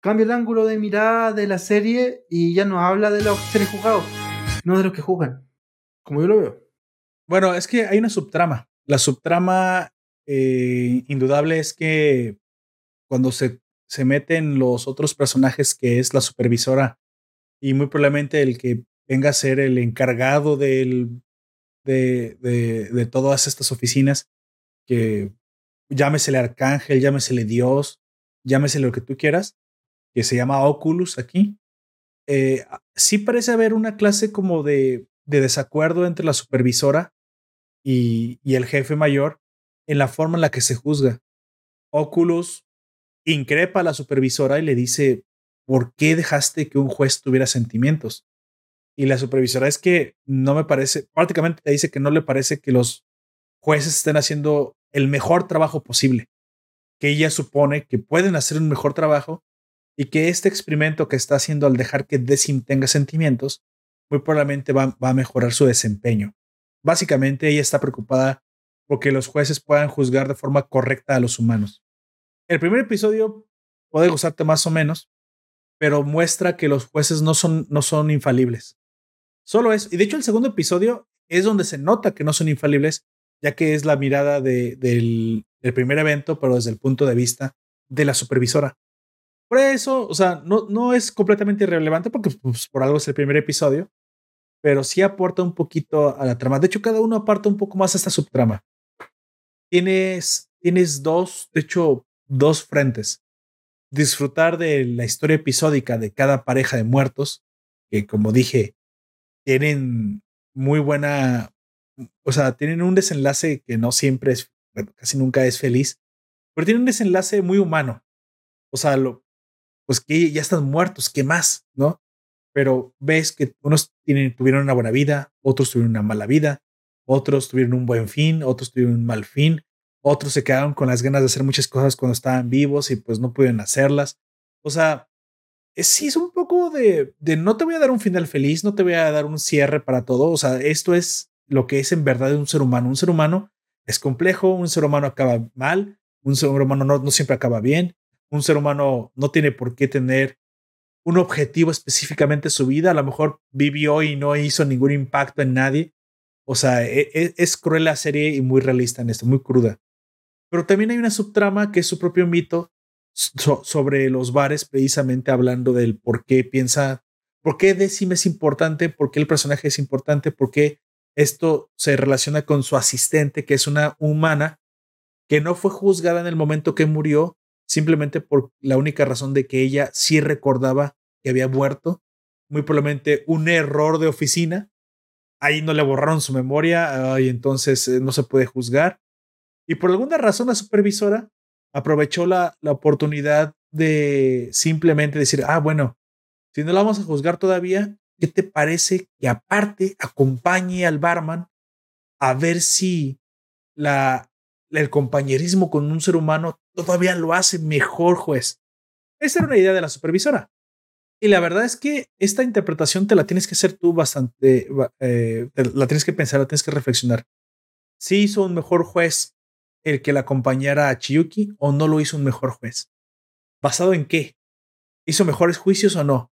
Cambia el ángulo de mirada de la serie y ya no habla de los seres juzgados, no de los que juzgan, como yo lo veo. Bueno, es que hay una subtrama. La subtrama eh, indudable es que cuando se, se meten los otros personajes, que es la supervisora y muy probablemente el que venga a ser el encargado del, de, de, de todas estas oficinas, que llámesele arcángel, llámesele Dios, llámesele lo que tú quieras, que se llama Oculus aquí. Eh, sí parece haber una clase como de, de desacuerdo entre la supervisora y, y, el jefe mayor, en la forma en la que se juzga. Oculus increpa a la supervisora y le dice, ¿por qué dejaste que un juez tuviera sentimientos? Y la supervisora es que no me parece, prácticamente te dice que no le parece que los jueces estén haciendo el mejor trabajo posible, que ella supone que pueden hacer un mejor trabajo y que este experimento que está haciendo al dejar que Decim tenga sentimientos, muy probablemente va, va a mejorar su desempeño. Básicamente ella está preocupada porque los jueces puedan juzgar de forma correcta a los humanos. El primer episodio puede gustarte más o menos, pero muestra que los jueces no son, no son infalibles. Solo es, y de hecho el segundo episodio es donde se nota que no son infalibles, ya que es la mirada de, del, primer evento, pero desde el punto de vista de la supervisora. Por eso, o sea, no, no es completamente irrelevante porque pues, por algo es el primer episodio, pero sí aporta un poquito a la trama. De hecho, cada uno aporta un poco más a esta subtrama tienes, tienes dos, de hecho, dos frentes. Disfrutar de la historia episódica de cada pareja de muertos, que como dije, tienen muy buena, o sea, tienen un desenlace que no siempre es, casi nunca es feliz, pero tienen un desenlace muy humano. O sea, lo, pues que ya están muertos, ¿qué más? ¿No? Pero ves que unos tuvieron una buena vida, otros tuvieron una mala vida, otros tuvieron un buen fin, otros tuvieron un mal fin, otros se quedaron con las ganas de hacer muchas cosas cuando estaban vivos y pues no pudieron hacerlas. O sea, sí es un poco de, no te voy a dar un final feliz, no te voy a dar un cierre para todo. O sea, esto es lo que es en verdad un ser humano. Un ser humano es complejo, un ser humano acaba mal, un ser humano no, siempre acaba bien, un ser humano no tiene por qué tener un objetivo específicamente en su vida. A lo mejor vivió y no hizo ningún impacto en nadie. O sea, e, e, es, cruel la serie y muy realista en esto, muy cruda. Pero también hay una subtrama que es su propio mito sobre los bares, precisamente hablando del por qué piensa, por qué Decim es importante, por qué el personaje es importante, por qué esto se relaciona con su asistente, que es una humana que no fue juzgada en el momento que murió, simplemente por la única razón de que ella sí recordaba que había muerto, muy probablemente un error de oficina, ahí no le borraron su memoria y entonces eh, no se puede juzgar. Y por alguna razón la supervisora aprovechó la, la oportunidad de simplemente decir, ah, bueno, si no la vamos a juzgar todavía, ¿qué te parece que aparte acompañe al barman a ver si la, el compañerismo con un ser humano todavía lo hace mejor juez. Esa era una idea de la supervisora. Y la verdad es que esta interpretación te la tienes que hacer tú bastante, eh, la tienes que pensar, la tienes que reflexionar. Si hizo un mejor juez el que la acompañara a Chiyuki o no lo hizo un mejor juez. ¿Basado en qué? ¿Hizo mejores juicios o no?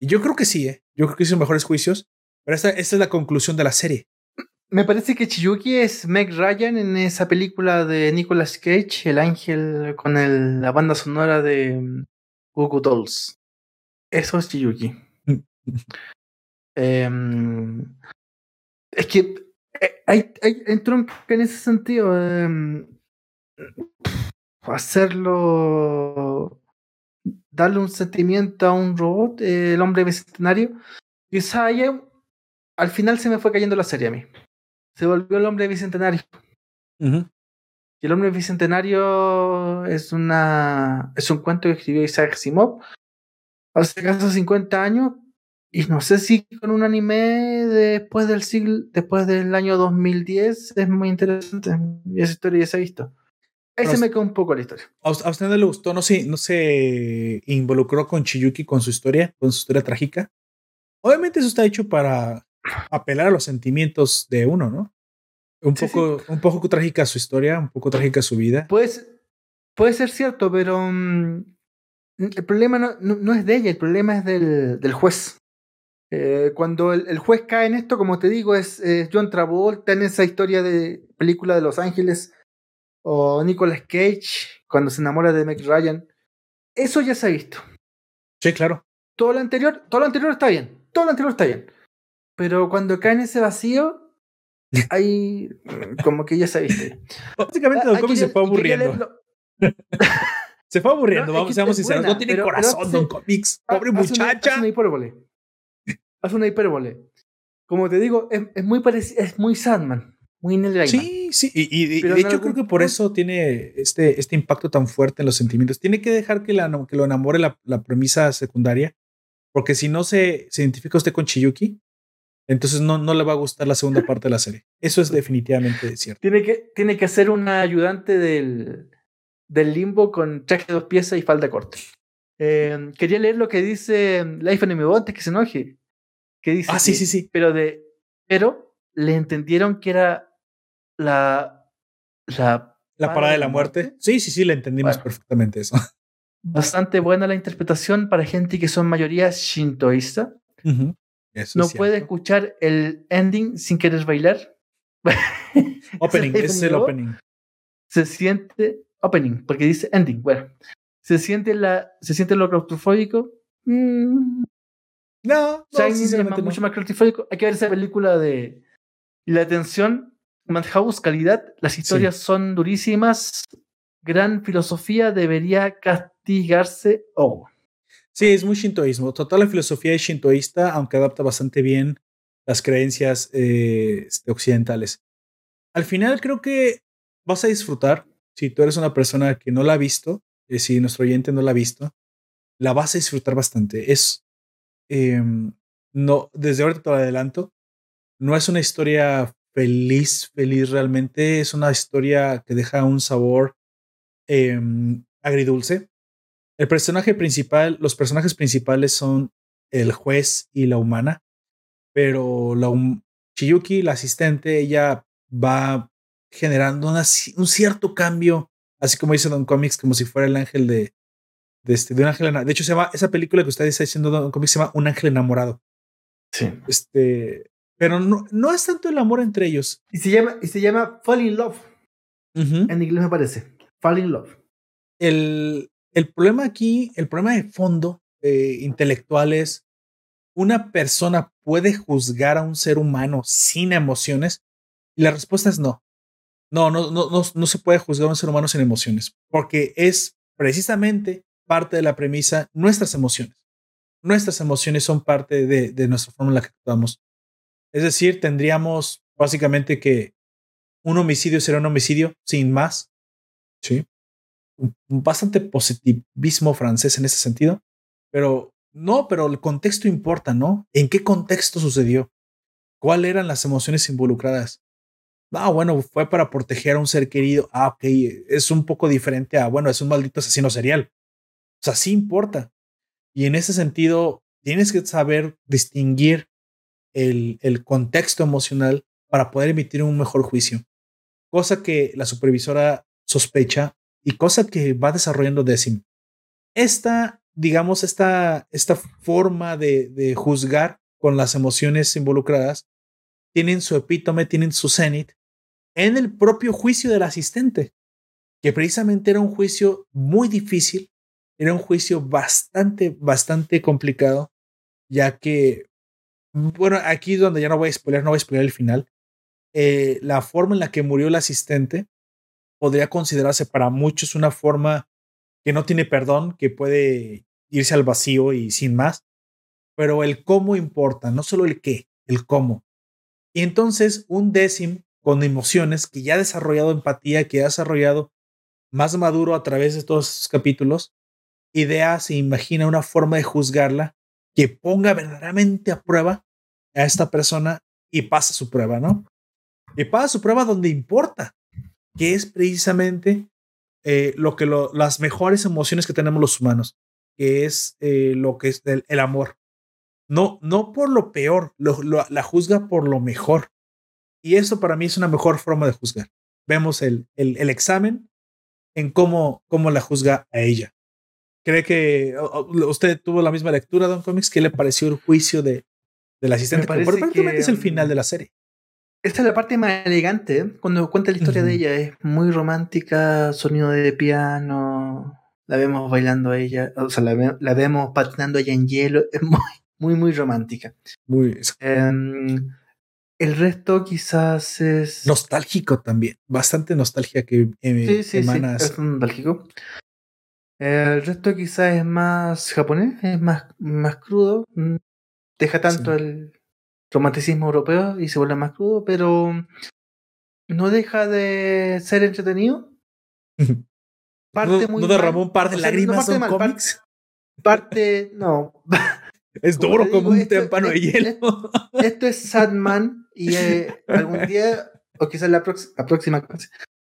Y yo creo que sí, ¿eh? Yo creo que hizo mejores juicios, pero esta, esta es la conclusión de la serie. Me parece que Chiyuki es Meg Ryan en esa película de Nicolas Cage, El Ángel, con el, la banda sonora de Google Dolls. Eso es Chiyuki. Em, es que hay, hay en ese sentido. Em, hacerlo. Darle un sentimiento a un robot, el hombre bicentenario. Quizá al final se me fue cayendo la serie a mí. Se volvió el hombre bicentenario. Y el hombre bicentenario es una es un cuento que escribió Isaac Asimov hace casi 50 años y no sé si con un anime después del siglo, después del año 2010 es muy interesante. Y esa historia ya se ha visto. Ahí se me quedó un poco la historia. ¿A usted no le gustó? ¿No se, no se involucró con Chiyuki con su historia, con su historia trágica? Obviamente eso está hecho para apelar a los sentimientos de uno, ¿no? Un poco, un poco trágica su historia, un poco trágica su vida. Pues, puede ser cierto, pero mm, el problema no, no, es de ella, el problema es del, del juez. Eh, cuando el, juez cae en esto, como te digo, es, John Travolta en esa historia de película de Los Ángeles, o Nicolas Cage cuando se enamora de Meg Ryan. Eso ya se ha visto. Sí, claro. Todo lo anterior, todo lo anterior está bien. Todo lo anterior está bien. Pero cuando cae en ese vacío, hay como que ya se ha visto. Básicamente, Don Comics se fue aburriendo. se fue aburriendo, vamos, seamos sinceros. no tiene corazón, Don Comics. Pobre muchacha. Hace una Hace una hipérbole. Como te digo, es, muy parecido, es muy Sandman. Muy Neil Sí, sí, y, de hecho creo que por eso tiene este, este impacto tan fuerte en los sentimientos. Tiene que dejar que, la, que lo enamore la, la premisa secundaria, porque si no se, se identifica usted con Chiyuki, entonces no, no le va a gustar la segunda parte de la serie. Eso es definitivamente cierto. Tiene que, tiene que ser una ayudante del, del limbo con traje de dos piezas y falda corta. Eh, quería leer lo que dice Life Enemy antes que se enoje. Que dice ah, sí, sí, sí. Pero, de, pero le entendieron que era la. La, la parada de la muerte. Sí, sí, sí, le entendimos perfectamente eso. Bastante buena la interpretación para gente que son mayoría shintoísta. no puede escuchar el ending sin querer bailar. opening, ese es el opening. Se siente opening, porque dice ending. Bueno, se siente la, se siente lo claustrofóbico. Mm. No, no es mucho más claustrofóbico. Hay que ver esa película de la atención, Madhouse, calidad. Las historias son durísimas. Gran filosofía debería castigarse. Oh. Sí, es muy shintoísmo. Total, la filosofía es shintoísta, aunque adapta bastante bien las creencias eh, este, occidentales. Al final creo que vas a disfrutar si tú eres una persona que no la ha visto, eh, si nuestro oyente no la ha visto, la vas a disfrutar bastante. Es, em, no, desde ahorita te lo adelanto, no es una historia feliz, feliz realmente, es una historia que deja un sabor em, agridulce. El personaje principal, los personajes principales son el juez y la humana, pero la Chiyuki, la asistente, ella va generando un cierto cambio, así como dice Don Comics, como si fuera el ángel de, de, este, de un ángel. De hecho, se llama, esa película que usted está diciendo, Don Comics, se llama Un ángel enamorado. Sí. Este, pero no, no es tanto el amor entre ellos. Y se llama, y se llama Fall in Love. En inglés me parece. Fall in Love. El, el problema aquí, el problema de fondo eh, intelectual es una persona puede juzgar a un ser humano sin emociones y la respuesta es no. No, no, no, no, no se puede juzgar a un ser humano sin emociones, porque es precisamente parte de la premisa nuestras emociones. Nuestras emociones son parte de, de nuestra forma en la que actuamos. Es decir, tendríamos básicamente que un homicidio será un homicidio sin más. Sí. Bastante positivismo francés en ese sentido. Pero no, pero el contexto importa, ¿no? ¿En qué contexto sucedió? ¿Cuáles eran las emociones involucradas? Ah, bueno, fue para proteger a un ser querido. Ah, ok, es un poco diferente a, bueno, es un maldito asesino serial. O sea, sí importa. Y en ese sentido, tienes que saber distinguir el, el contexto emocional para poder emitir un mejor juicio. Cosa que la supervisora sospecha y cosa que va desarrollando Decim. Esta, digamos, esta, esta forma de, de juzgar con las emociones involucradas tienen su epítome, tienen su cenit en el propio juicio del asistente, que precisamente era un juicio muy difícil, era un juicio bastante, bastante complicado, ya que, bueno, aquí donde ya no voy a spoiler, no voy a spoiler el final, eh, la forma en la que murió el asistente podría considerarse para muchos una forma que no tiene perdón, que puede irse al vacío y sin más, pero el cómo importa, no solo el qué, el cómo. Y entonces un décimo con emociones, que ya ha desarrollado empatía, que ha desarrollado más maduro a través de todos esos capítulos, idea, se imagina una forma de juzgarla que ponga verdaderamente a prueba a esta persona y pasa su prueba, ¿no? Y pasa su prueba donde importa, que es precisamente eh, lo que las mejores emociones que tenemos los humanos, que es eh, lo que es el, amor. No, no por lo peor, la juzga por lo mejor. Y eso para mí es una mejor forma de juzgar. Vemos el, examen en cómo la juzga a ella. ¿Cree que usted tuvo la misma lectura, Don Comics? ¿Qué le pareció el juicio de, del asistente? Porque que, es el final de la serie. Esta es la parte más elegante, ¿eh? cuando cuenta la historia de ella. Es muy romántica, sonido de piano, la vemos bailando a ella, o sea, la, la vemos patinando ella en hielo. Es muy, muy, muy romántica. Muy. Um, el resto quizás es. Nostálgico también. Bastante nostalgia que eh, sí, sí, Sí, es nostálgico. El resto quizás es más japonés, es más, más crudo. Mm, deja tanto el romanticismo europeo y se vuelve más crudo, pero no deja de ser entretenido. Parte muy. ¿No derramó un par de lágrimas en cómics? Parte, no. Es duro como un témpano de hielo. Esto es Sadman y eh, algún día, o quizás la, la, próxima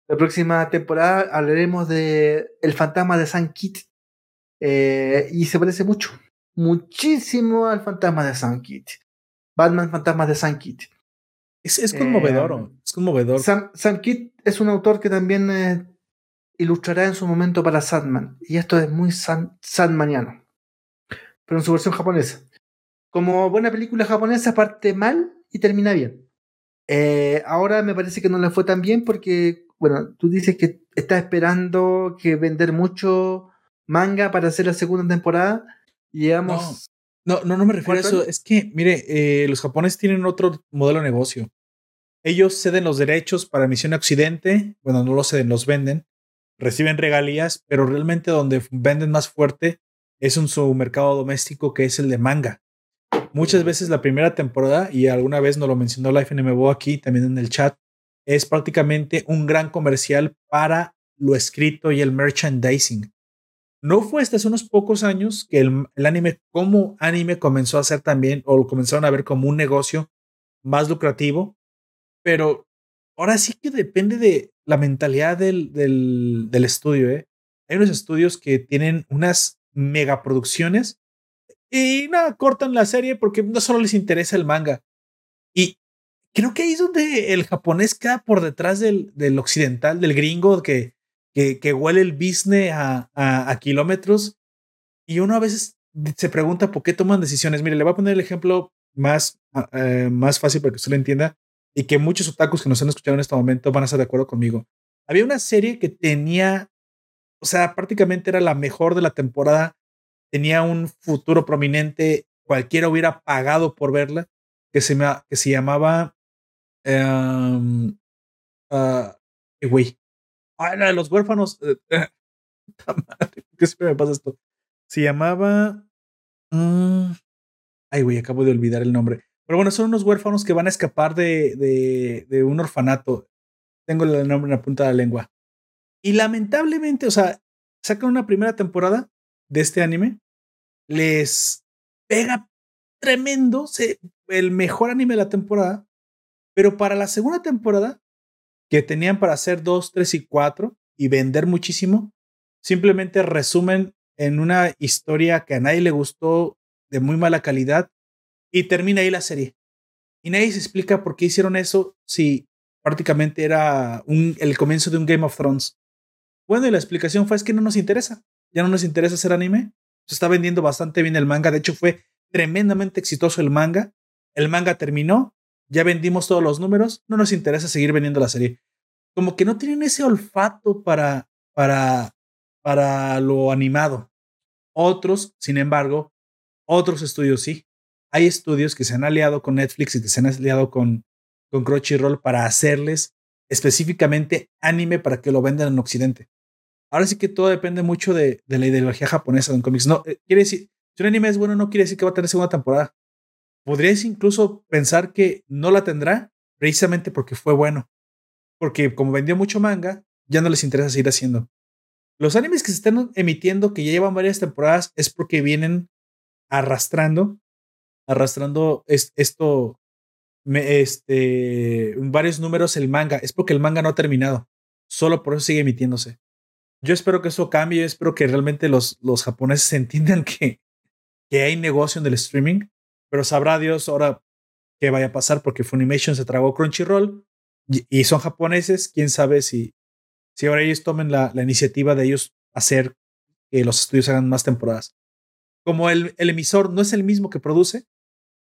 la próxima temporada hablaremos de El fantasma de San Kit. Eh, y se parece mucho, muchísimo al fantasma de San Kit. Batman Fantasma de San Kit. Es, es conmovedor, eh, es conmovedor. Sam, Sam Kit es un autor que también ilustrará en su momento para Sandman. Y esto es muy Sandmaniano pero en su versión japonesa. Como buena película japonesa, parte mal y termina bien. Eh, ahora me parece que no le fue tan bien porque, bueno, tú dices que estás esperando que vender mucho manga para hacer la segunda temporada. Llevamos. No, no, no, me refiero a eso. Es que, mire, eh, los japoneses tienen otro modelo de negocio. Ellos ceden los derechos para emisión a Occidente. Bueno, no los ceden, los venden. Reciben regalías, pero realmente donde venden más fuerte es un submercado doméstico que es el de manga. Muchas veces la primera temporada, y alguna vez nos lo mencionó Life NMBO aquí también en el chat, es prácticamente un gran comercial para lo escrito y el merchandising. No fue hasta hace unos pocos años que el, anime como anime comenzó a ser también, o lo comenzaron a ver como un negocio más lucrativo, pero ahora sí que depende de la mentalidad del, del, del estudio. ¿eh? Hay unos estudios que tienen unas megaproducciones y nada, cortan la serie porque no solo les interesa el manga. Y creo que ahí es donde el japonés queda por detrás del, del occidental, del gringo que, que, huele el business a, a, kilómetros. Y uno a veces se pregunta por qué toman decisiones. Mire, le voy a poner el ejemplo más, eh, más fácil para que usted lo entienda y que muchos otakus que nos han escuchado en este momento van a estar de acuerdo conmigo. Había una serie que tenía o sea, prácticamente era la mejor de la temporada, tenía un futuro prominente, cualquiera hubiera pagado por verla, que se, que se llamaba... Um, uh, la de los huérfanos. Eh, eh, ¿Qué siempre me pasa esto? Se llamaba... Mm, ay, güey, acabo de olvidar el nombre. Pero bueno, son unos huérfanos que van a escapar de, de un orfanato. Tengo el nombre en la punta de la lengua. Y lamentablemente, o sea, sacan una primera temporada de este anime, les pega tremendo, el mejor anime de la temporada, pero para la segunda temporada que tenían para hacer dos, tres y cuatro y vender muchísimo, simplemente resumen en una historia que a nadie le gustó de muy mala calidad y termina ahí la serie. Y nadie se explica por qué hicieron eso si prácticamente era el comienzo de un Game of Thrones. Bueno, y la explicación fue es que no nos interesa. Ya no nos interesa hacer anime. Se está vendiendo bastante bien el manga. De hecho, fue tremendamente exitoso el manga. El manga terminó. Ya vendimos todos los números. No nos interesa seguir vendiendo la serie. Como que no tienen ese olfato para, para, para lo animado. Otros, sin embargo, otros estudios sí. Hay estudios que se han aliado con Netflix y que se han aliado con, con Crunchyroll para hacerles específicamente anime para que lo vendan en Occidente. Ahora sí que todo depende mucho de, la ideología japonesa de un cómics. No, eh, quiere decir, si un anime es bueno, no quiere decir que va a tener segunda temporada. Podrías incluso pensar que no la tendrá precisamente porque fue bueno. Porque como vendió mucho manga, ya no les interesa seguir haciendo. Los animes que se están emitiendo, que ya llevan varias temporadas, es porque vienen arrastrando, arrastrando esto, este, varios números el manga. Es porque el manga no ha terminado. Solo por eso sigue emitiéndose. Yo espero que eso cambie. espero que realmente los, los japoneses entiendan que, que hay negocio en el streaming. Pero sabrá Dios ahora qué vaya a pasar porque Funimation se tragó Crunchyroll y, son japoneses. Quién sabe si, si ahora ellos tomen la, la iniciativa de ellos hacer que los estudios hagan más temporadas. Como el, el emisor no es el mismo que produce,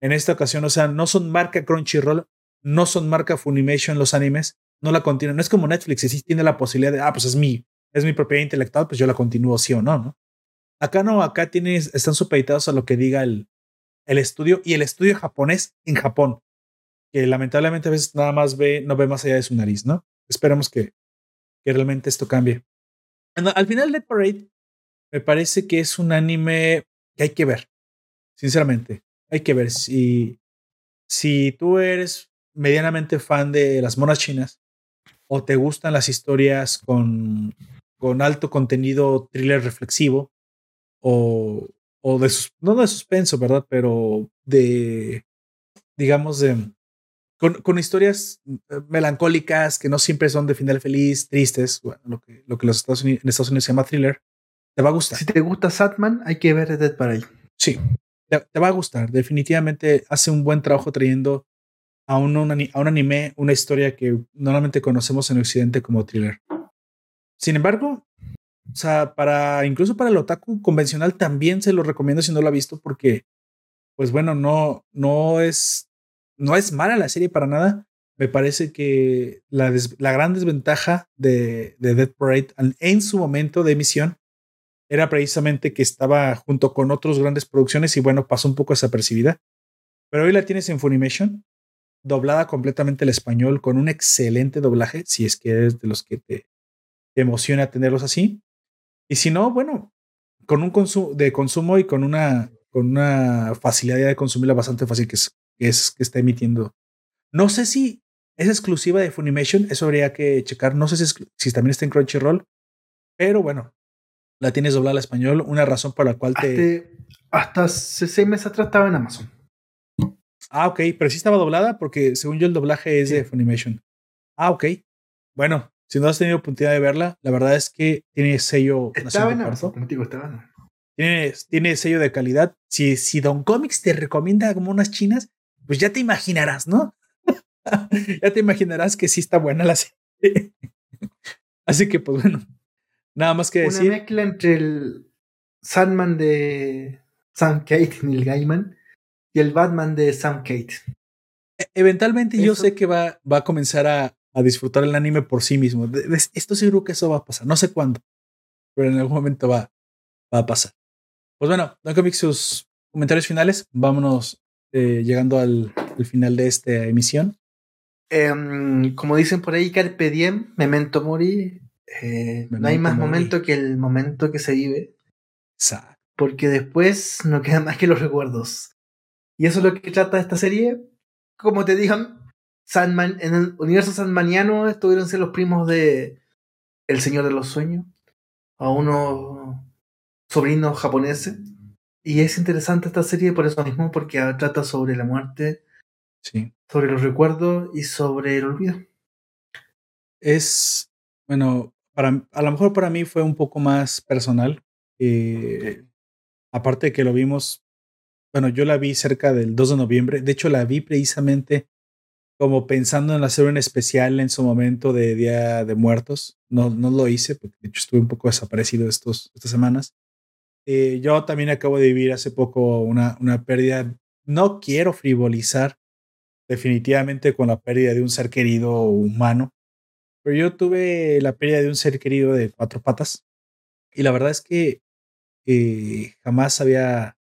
en esta ocasión, o sea, no son marca Crunchyroll, no son marca Funimation los animes, no la continúan. No es como Netflix, si tiene la posibilidad de, ah, pues es mi, es mi propiedad intelectual, pues yo la continúo sí o no, ¿no? Acá no, acá tienes, están supeditados a lo que diga el, el estudio y el estudio japonés en Japón, que lamentablemente a veces nada más ve, no ve más allá de su nariz, ¿no? Esperemos que, que realmente esto cambie. Al final, Dead Parade me parece que es un anime que hay que ver, sinceramente hay que ver si, si tú eres medianamente fan de las monas chinas o te gustan las historias con, con alto contenido thriller reflexivo o, o de, no de suspenso, ¿verdad? Pero de, digamos, de, con, con, historias eh, melancólicas que no siempre son de final feliz, tristes, bueno, lo que, lo que los Estados Unidos, en Estados Unidos se llama thriller, te va a gustar. Si te gusta Satman, hay que ver Dead para ahí. Sí, te, va a gustar. Definitivamente hace un buen trabajo trayendo a un, a un anime una historia que normalmente conocemos en Occidente como thriller. Sin embargo, o sea, para incluso para el otaku convencional también se lo recomiendo si no lo ha visto porque, pues bueno, no, no es, no es mala la serie para nada. Me parece que la, la gran desventaja de, de Dead Parade en su momento de emisión era precisamente que estaba junto con otras grandes producciones y bueno, pasó un poco desapercibida. Pero hoy la tienes en Funimation, doblada completamente al español, con un excelente doblaje, si es que eres de los que te, emociona tenerlos así. Y si no, bueno, con un consumo de consumo y con una, con una facilidad de consumirla bastante fácil que es, que es que está emitiendo. No sé si es exclusiva de Funimation, eso habría que checar. No sé si, si también está en Crunchyroll, pero bueno, la tienes doblada al español, una razón por la cual te... Hasta, seis meses atrás estaba en Amazon. Ah, ok, pero sí estaba doblada porque según yo el doblaje es de Funimation. Ah, ok. Bueno, si no has tenido oportunidad de verla, la verdad es que tiene sello... Estaba en Amazon, como digo, estaba Tiene, tiene sello de calidad. Si, si Don Comics te recomienda como unas chinas, pues ya te imaginarás, ¿no? ya te imaginarás que sí está buena la serie. Así que, pues bueno, Nada más que decir. Una mezcla entre el Sandman de Sam Kate, Neil Gaiman, y el Batman de Sam Kate. E, eventualmente yo sé que va, va a comenzar a, a, disfrutar el anime por sí mismo. Esto seguro que eso va a pasar. No sé cuándo, pero en algún momento va, va a pasar. Pues bueno, Don Comic, sus comentarios finales. Vámonos eh, llegando al, final de esta emisión. Em, como dicen por ahí, Carpe Diem, Memento Mori, eh, no hay más momento que el momento que se vive. Porque después no quedan más que los recuerdos. Y eso es lo que trata esta serie. Como te digan, Sandman, en el universo sandmaniano estuvieron ser los primos de El Señor de los Sueños. A unos sobrinos japoneses. Y es interesante esta serie por eso mismo, porque trata sobre la muerte, sí. sobre los recuerdos y sobre el olvido. es, bueno, para, a lo mejor para mí fue un poco más personal. Eh, aparte de que lo vimos, bueno, yo la vi cerca del 2 de noviembre. De hecho, la vi precisamente como pensando en hacer un especial en su momento de Día de Muertos. No, no lo hice porque de hecho estuve un poco desaparecido estos, estas semanas. Eh, yo también acabo de vivir hace poco una, una pérdida. No quiero frivolizar definitivamente con la pérdida de un ser querido humano, pero yo tuve la pérdida de un ser querido de cuatro patas y la verdad es que eh, jamás había,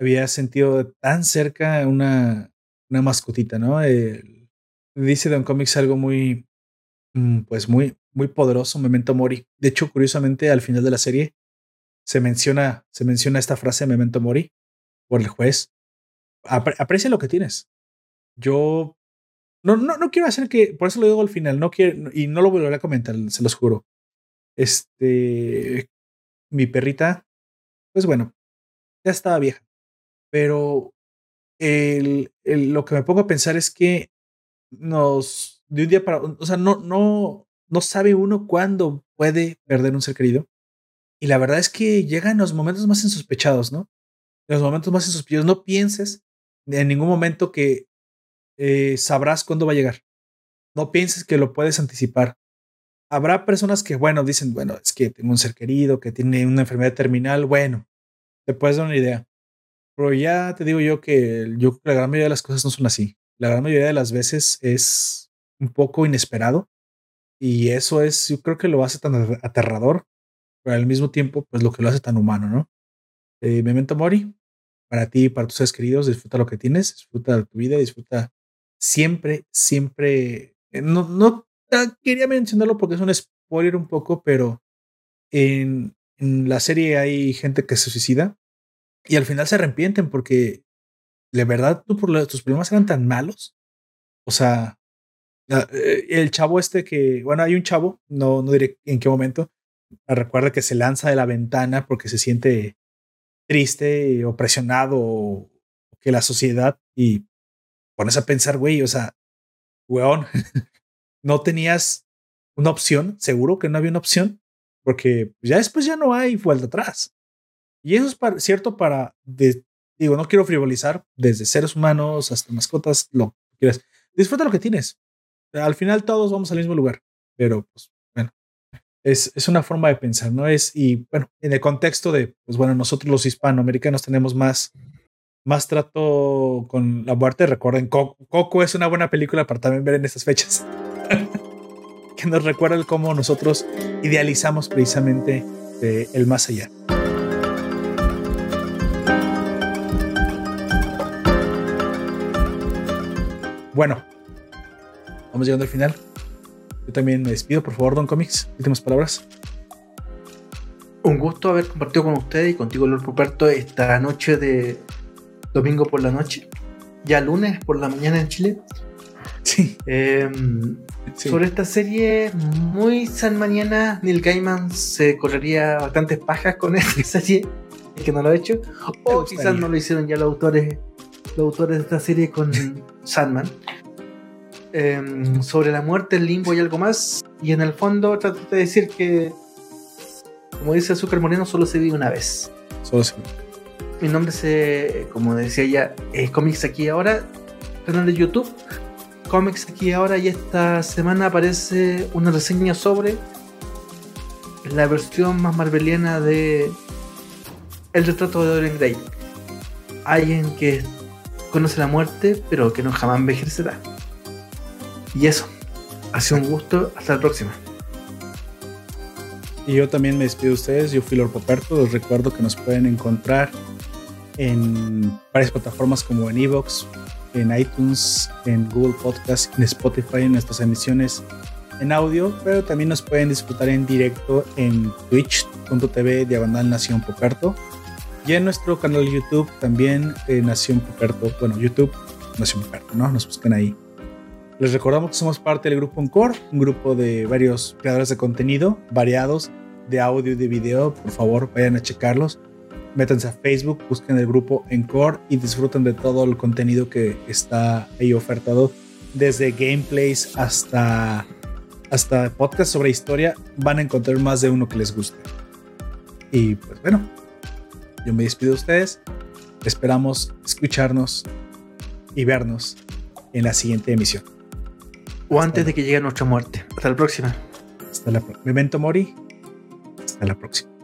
había sentido tan cerca una, una mascotita, ¿no? Dice Don Comics algo muy, mm, pues muy, muy poderoso, Memento Mori. De hecho, curiosamente, al final de la serie se menciona, se menciona esta frase Memento Mori por el juez. aprecia lo que tienes. Yo no, no, no quiero hacer que, por eso lo digo al final, no quiero, y no lo volveré a comentar, se los juro. Este, mi perrita, pues bueno, ya estaba vieja, pero el, lo que me pongo a pensar es que nos, de un día para, o sea, no, no, no sabe uno cuándo puede perder un ser querido. Y la verdad es que llega en los momentos más insospechados, ¿no? En los momentos más insospechados. No pienses en ningún momento que eh, sabrás cuándo va a llegar. No pienses que lo puedes anticipar. Habrá personas que, bueno, dicen, bueno, es que tengo un ser querido que tiene una enfermedad terminal. Bueno, te puedes dar una idea. Pero ya te digo yo que yo la gran mayoría de las cosas no son así la gran mayoría de las veces es un poco inesperado y eso es, yo creo que lo hace tan aterrador, pero al mismo tiempo, pues lo que lo hace tan humano, ¿no? Eh, Memento Mori, para ti y para tus seres queridos, disfruta lo que tienes, disfruta tu vida, disfruta siempre, siempre. Eh, no, no quería mencionarlo porque es un spoiler un poco, pero en la serie hay gente que se suicida y al final se arrepienten porque ¿de verdad por tus problemas eran tan malos? O sea, eh, el chavo este que, bueno, hay un chavo, no, no diré en qué momento, recuerda que se lanza de la ventana porque se siente triste o presionado que la sociedad y pones a pensar, güey, o sea, weón, no tenías una opción, seguro que no había una opción, porque ya después ya no hay vuelta atrás. Y eso es cierto para de, Digo, no quiero frivolizar desde seres humanos hasta mascotas, lo que quieras. Disfruta lo que tienes. Al final todos vamos al mismo lugar, pero pues bueno, es, es una forma de pensar, ¿no? Es, y bueno, en el contexto de, pues bueno, nosotros los hispanoamericanos tenemos más, más trato con la muerte. Recuerden, Coco, es una buena película para también ver en estas fechas. que nos recuerda cómo nosotros idealizamos precisamente eh, el más allá. Bueno, vamos llegando al final. Yo también me despido, por favor, Don Comics. Últimas palabras. Un gusto haber compartido con ustedes y contigo, Lord Ruperto, esta noche de domingo por la noche, ya lunes por la mañana en Chile. Em, sí. Sobre esta serie, muy san mañana, Neil Gaiman se correría bastantes pajas con esta serie, es que no lo ha hecho. O quizás no lo hicieron ya los autores los autores de esta serie con Sandman. Em, sobre la muerte, el limbo y algo más. Y en el fondo trato de decir que, como dice Azúcar Moreno, solo se vive una vez. Solo se Mi nombre es, eh, como decía ya, es Comics Aquí Ahora, canal de YouTube. Comics Aquí Ahora y esta semana aparece una reseña sobre la versión más marveliana de El retrato de Dorian Gray. Alguien que conoce la muerte, pero que no jamás envejecerá. Y eso, ha sido un gusto, hasta la próxima. Y yo también me despido de ustedes, yo fui Lord Poperto, les recuerdo que nos pueden encontrar en varias plataformas como en Evox, en iTunes, en Google Podcast, en Spotify, en nuestras emisiones en audio, pero también nos pueden disfrutar en directo en twitch.tv diagonal Nación Poperto y en nuestro canal de YouTube también, eh, Nación Puperto. Bueno, YouTube, Nación Puperto, ¿no? Nos buscan ahí. Les recordamos que somos parte del grupo Encore, un grupo de varios creadores de contenido variados, de audio y de video. Por favor, vayan a checarlos. Métanse a Facebook, busquen el grupo Encore y disfruten de todo el contenido que está ahí ofertado, desde gameplays hasta hasta podcast sobre historia, van a encontrar más de uno que les guste. Y pues bueno, yo me despido de ustedes. Esperamos escucharnos y vernos en la siguiente emisión. O antes de que llegue nuestra muerte. Hasta la próxima. Hasta la próxima. Memento Mori. Hasta la próxima.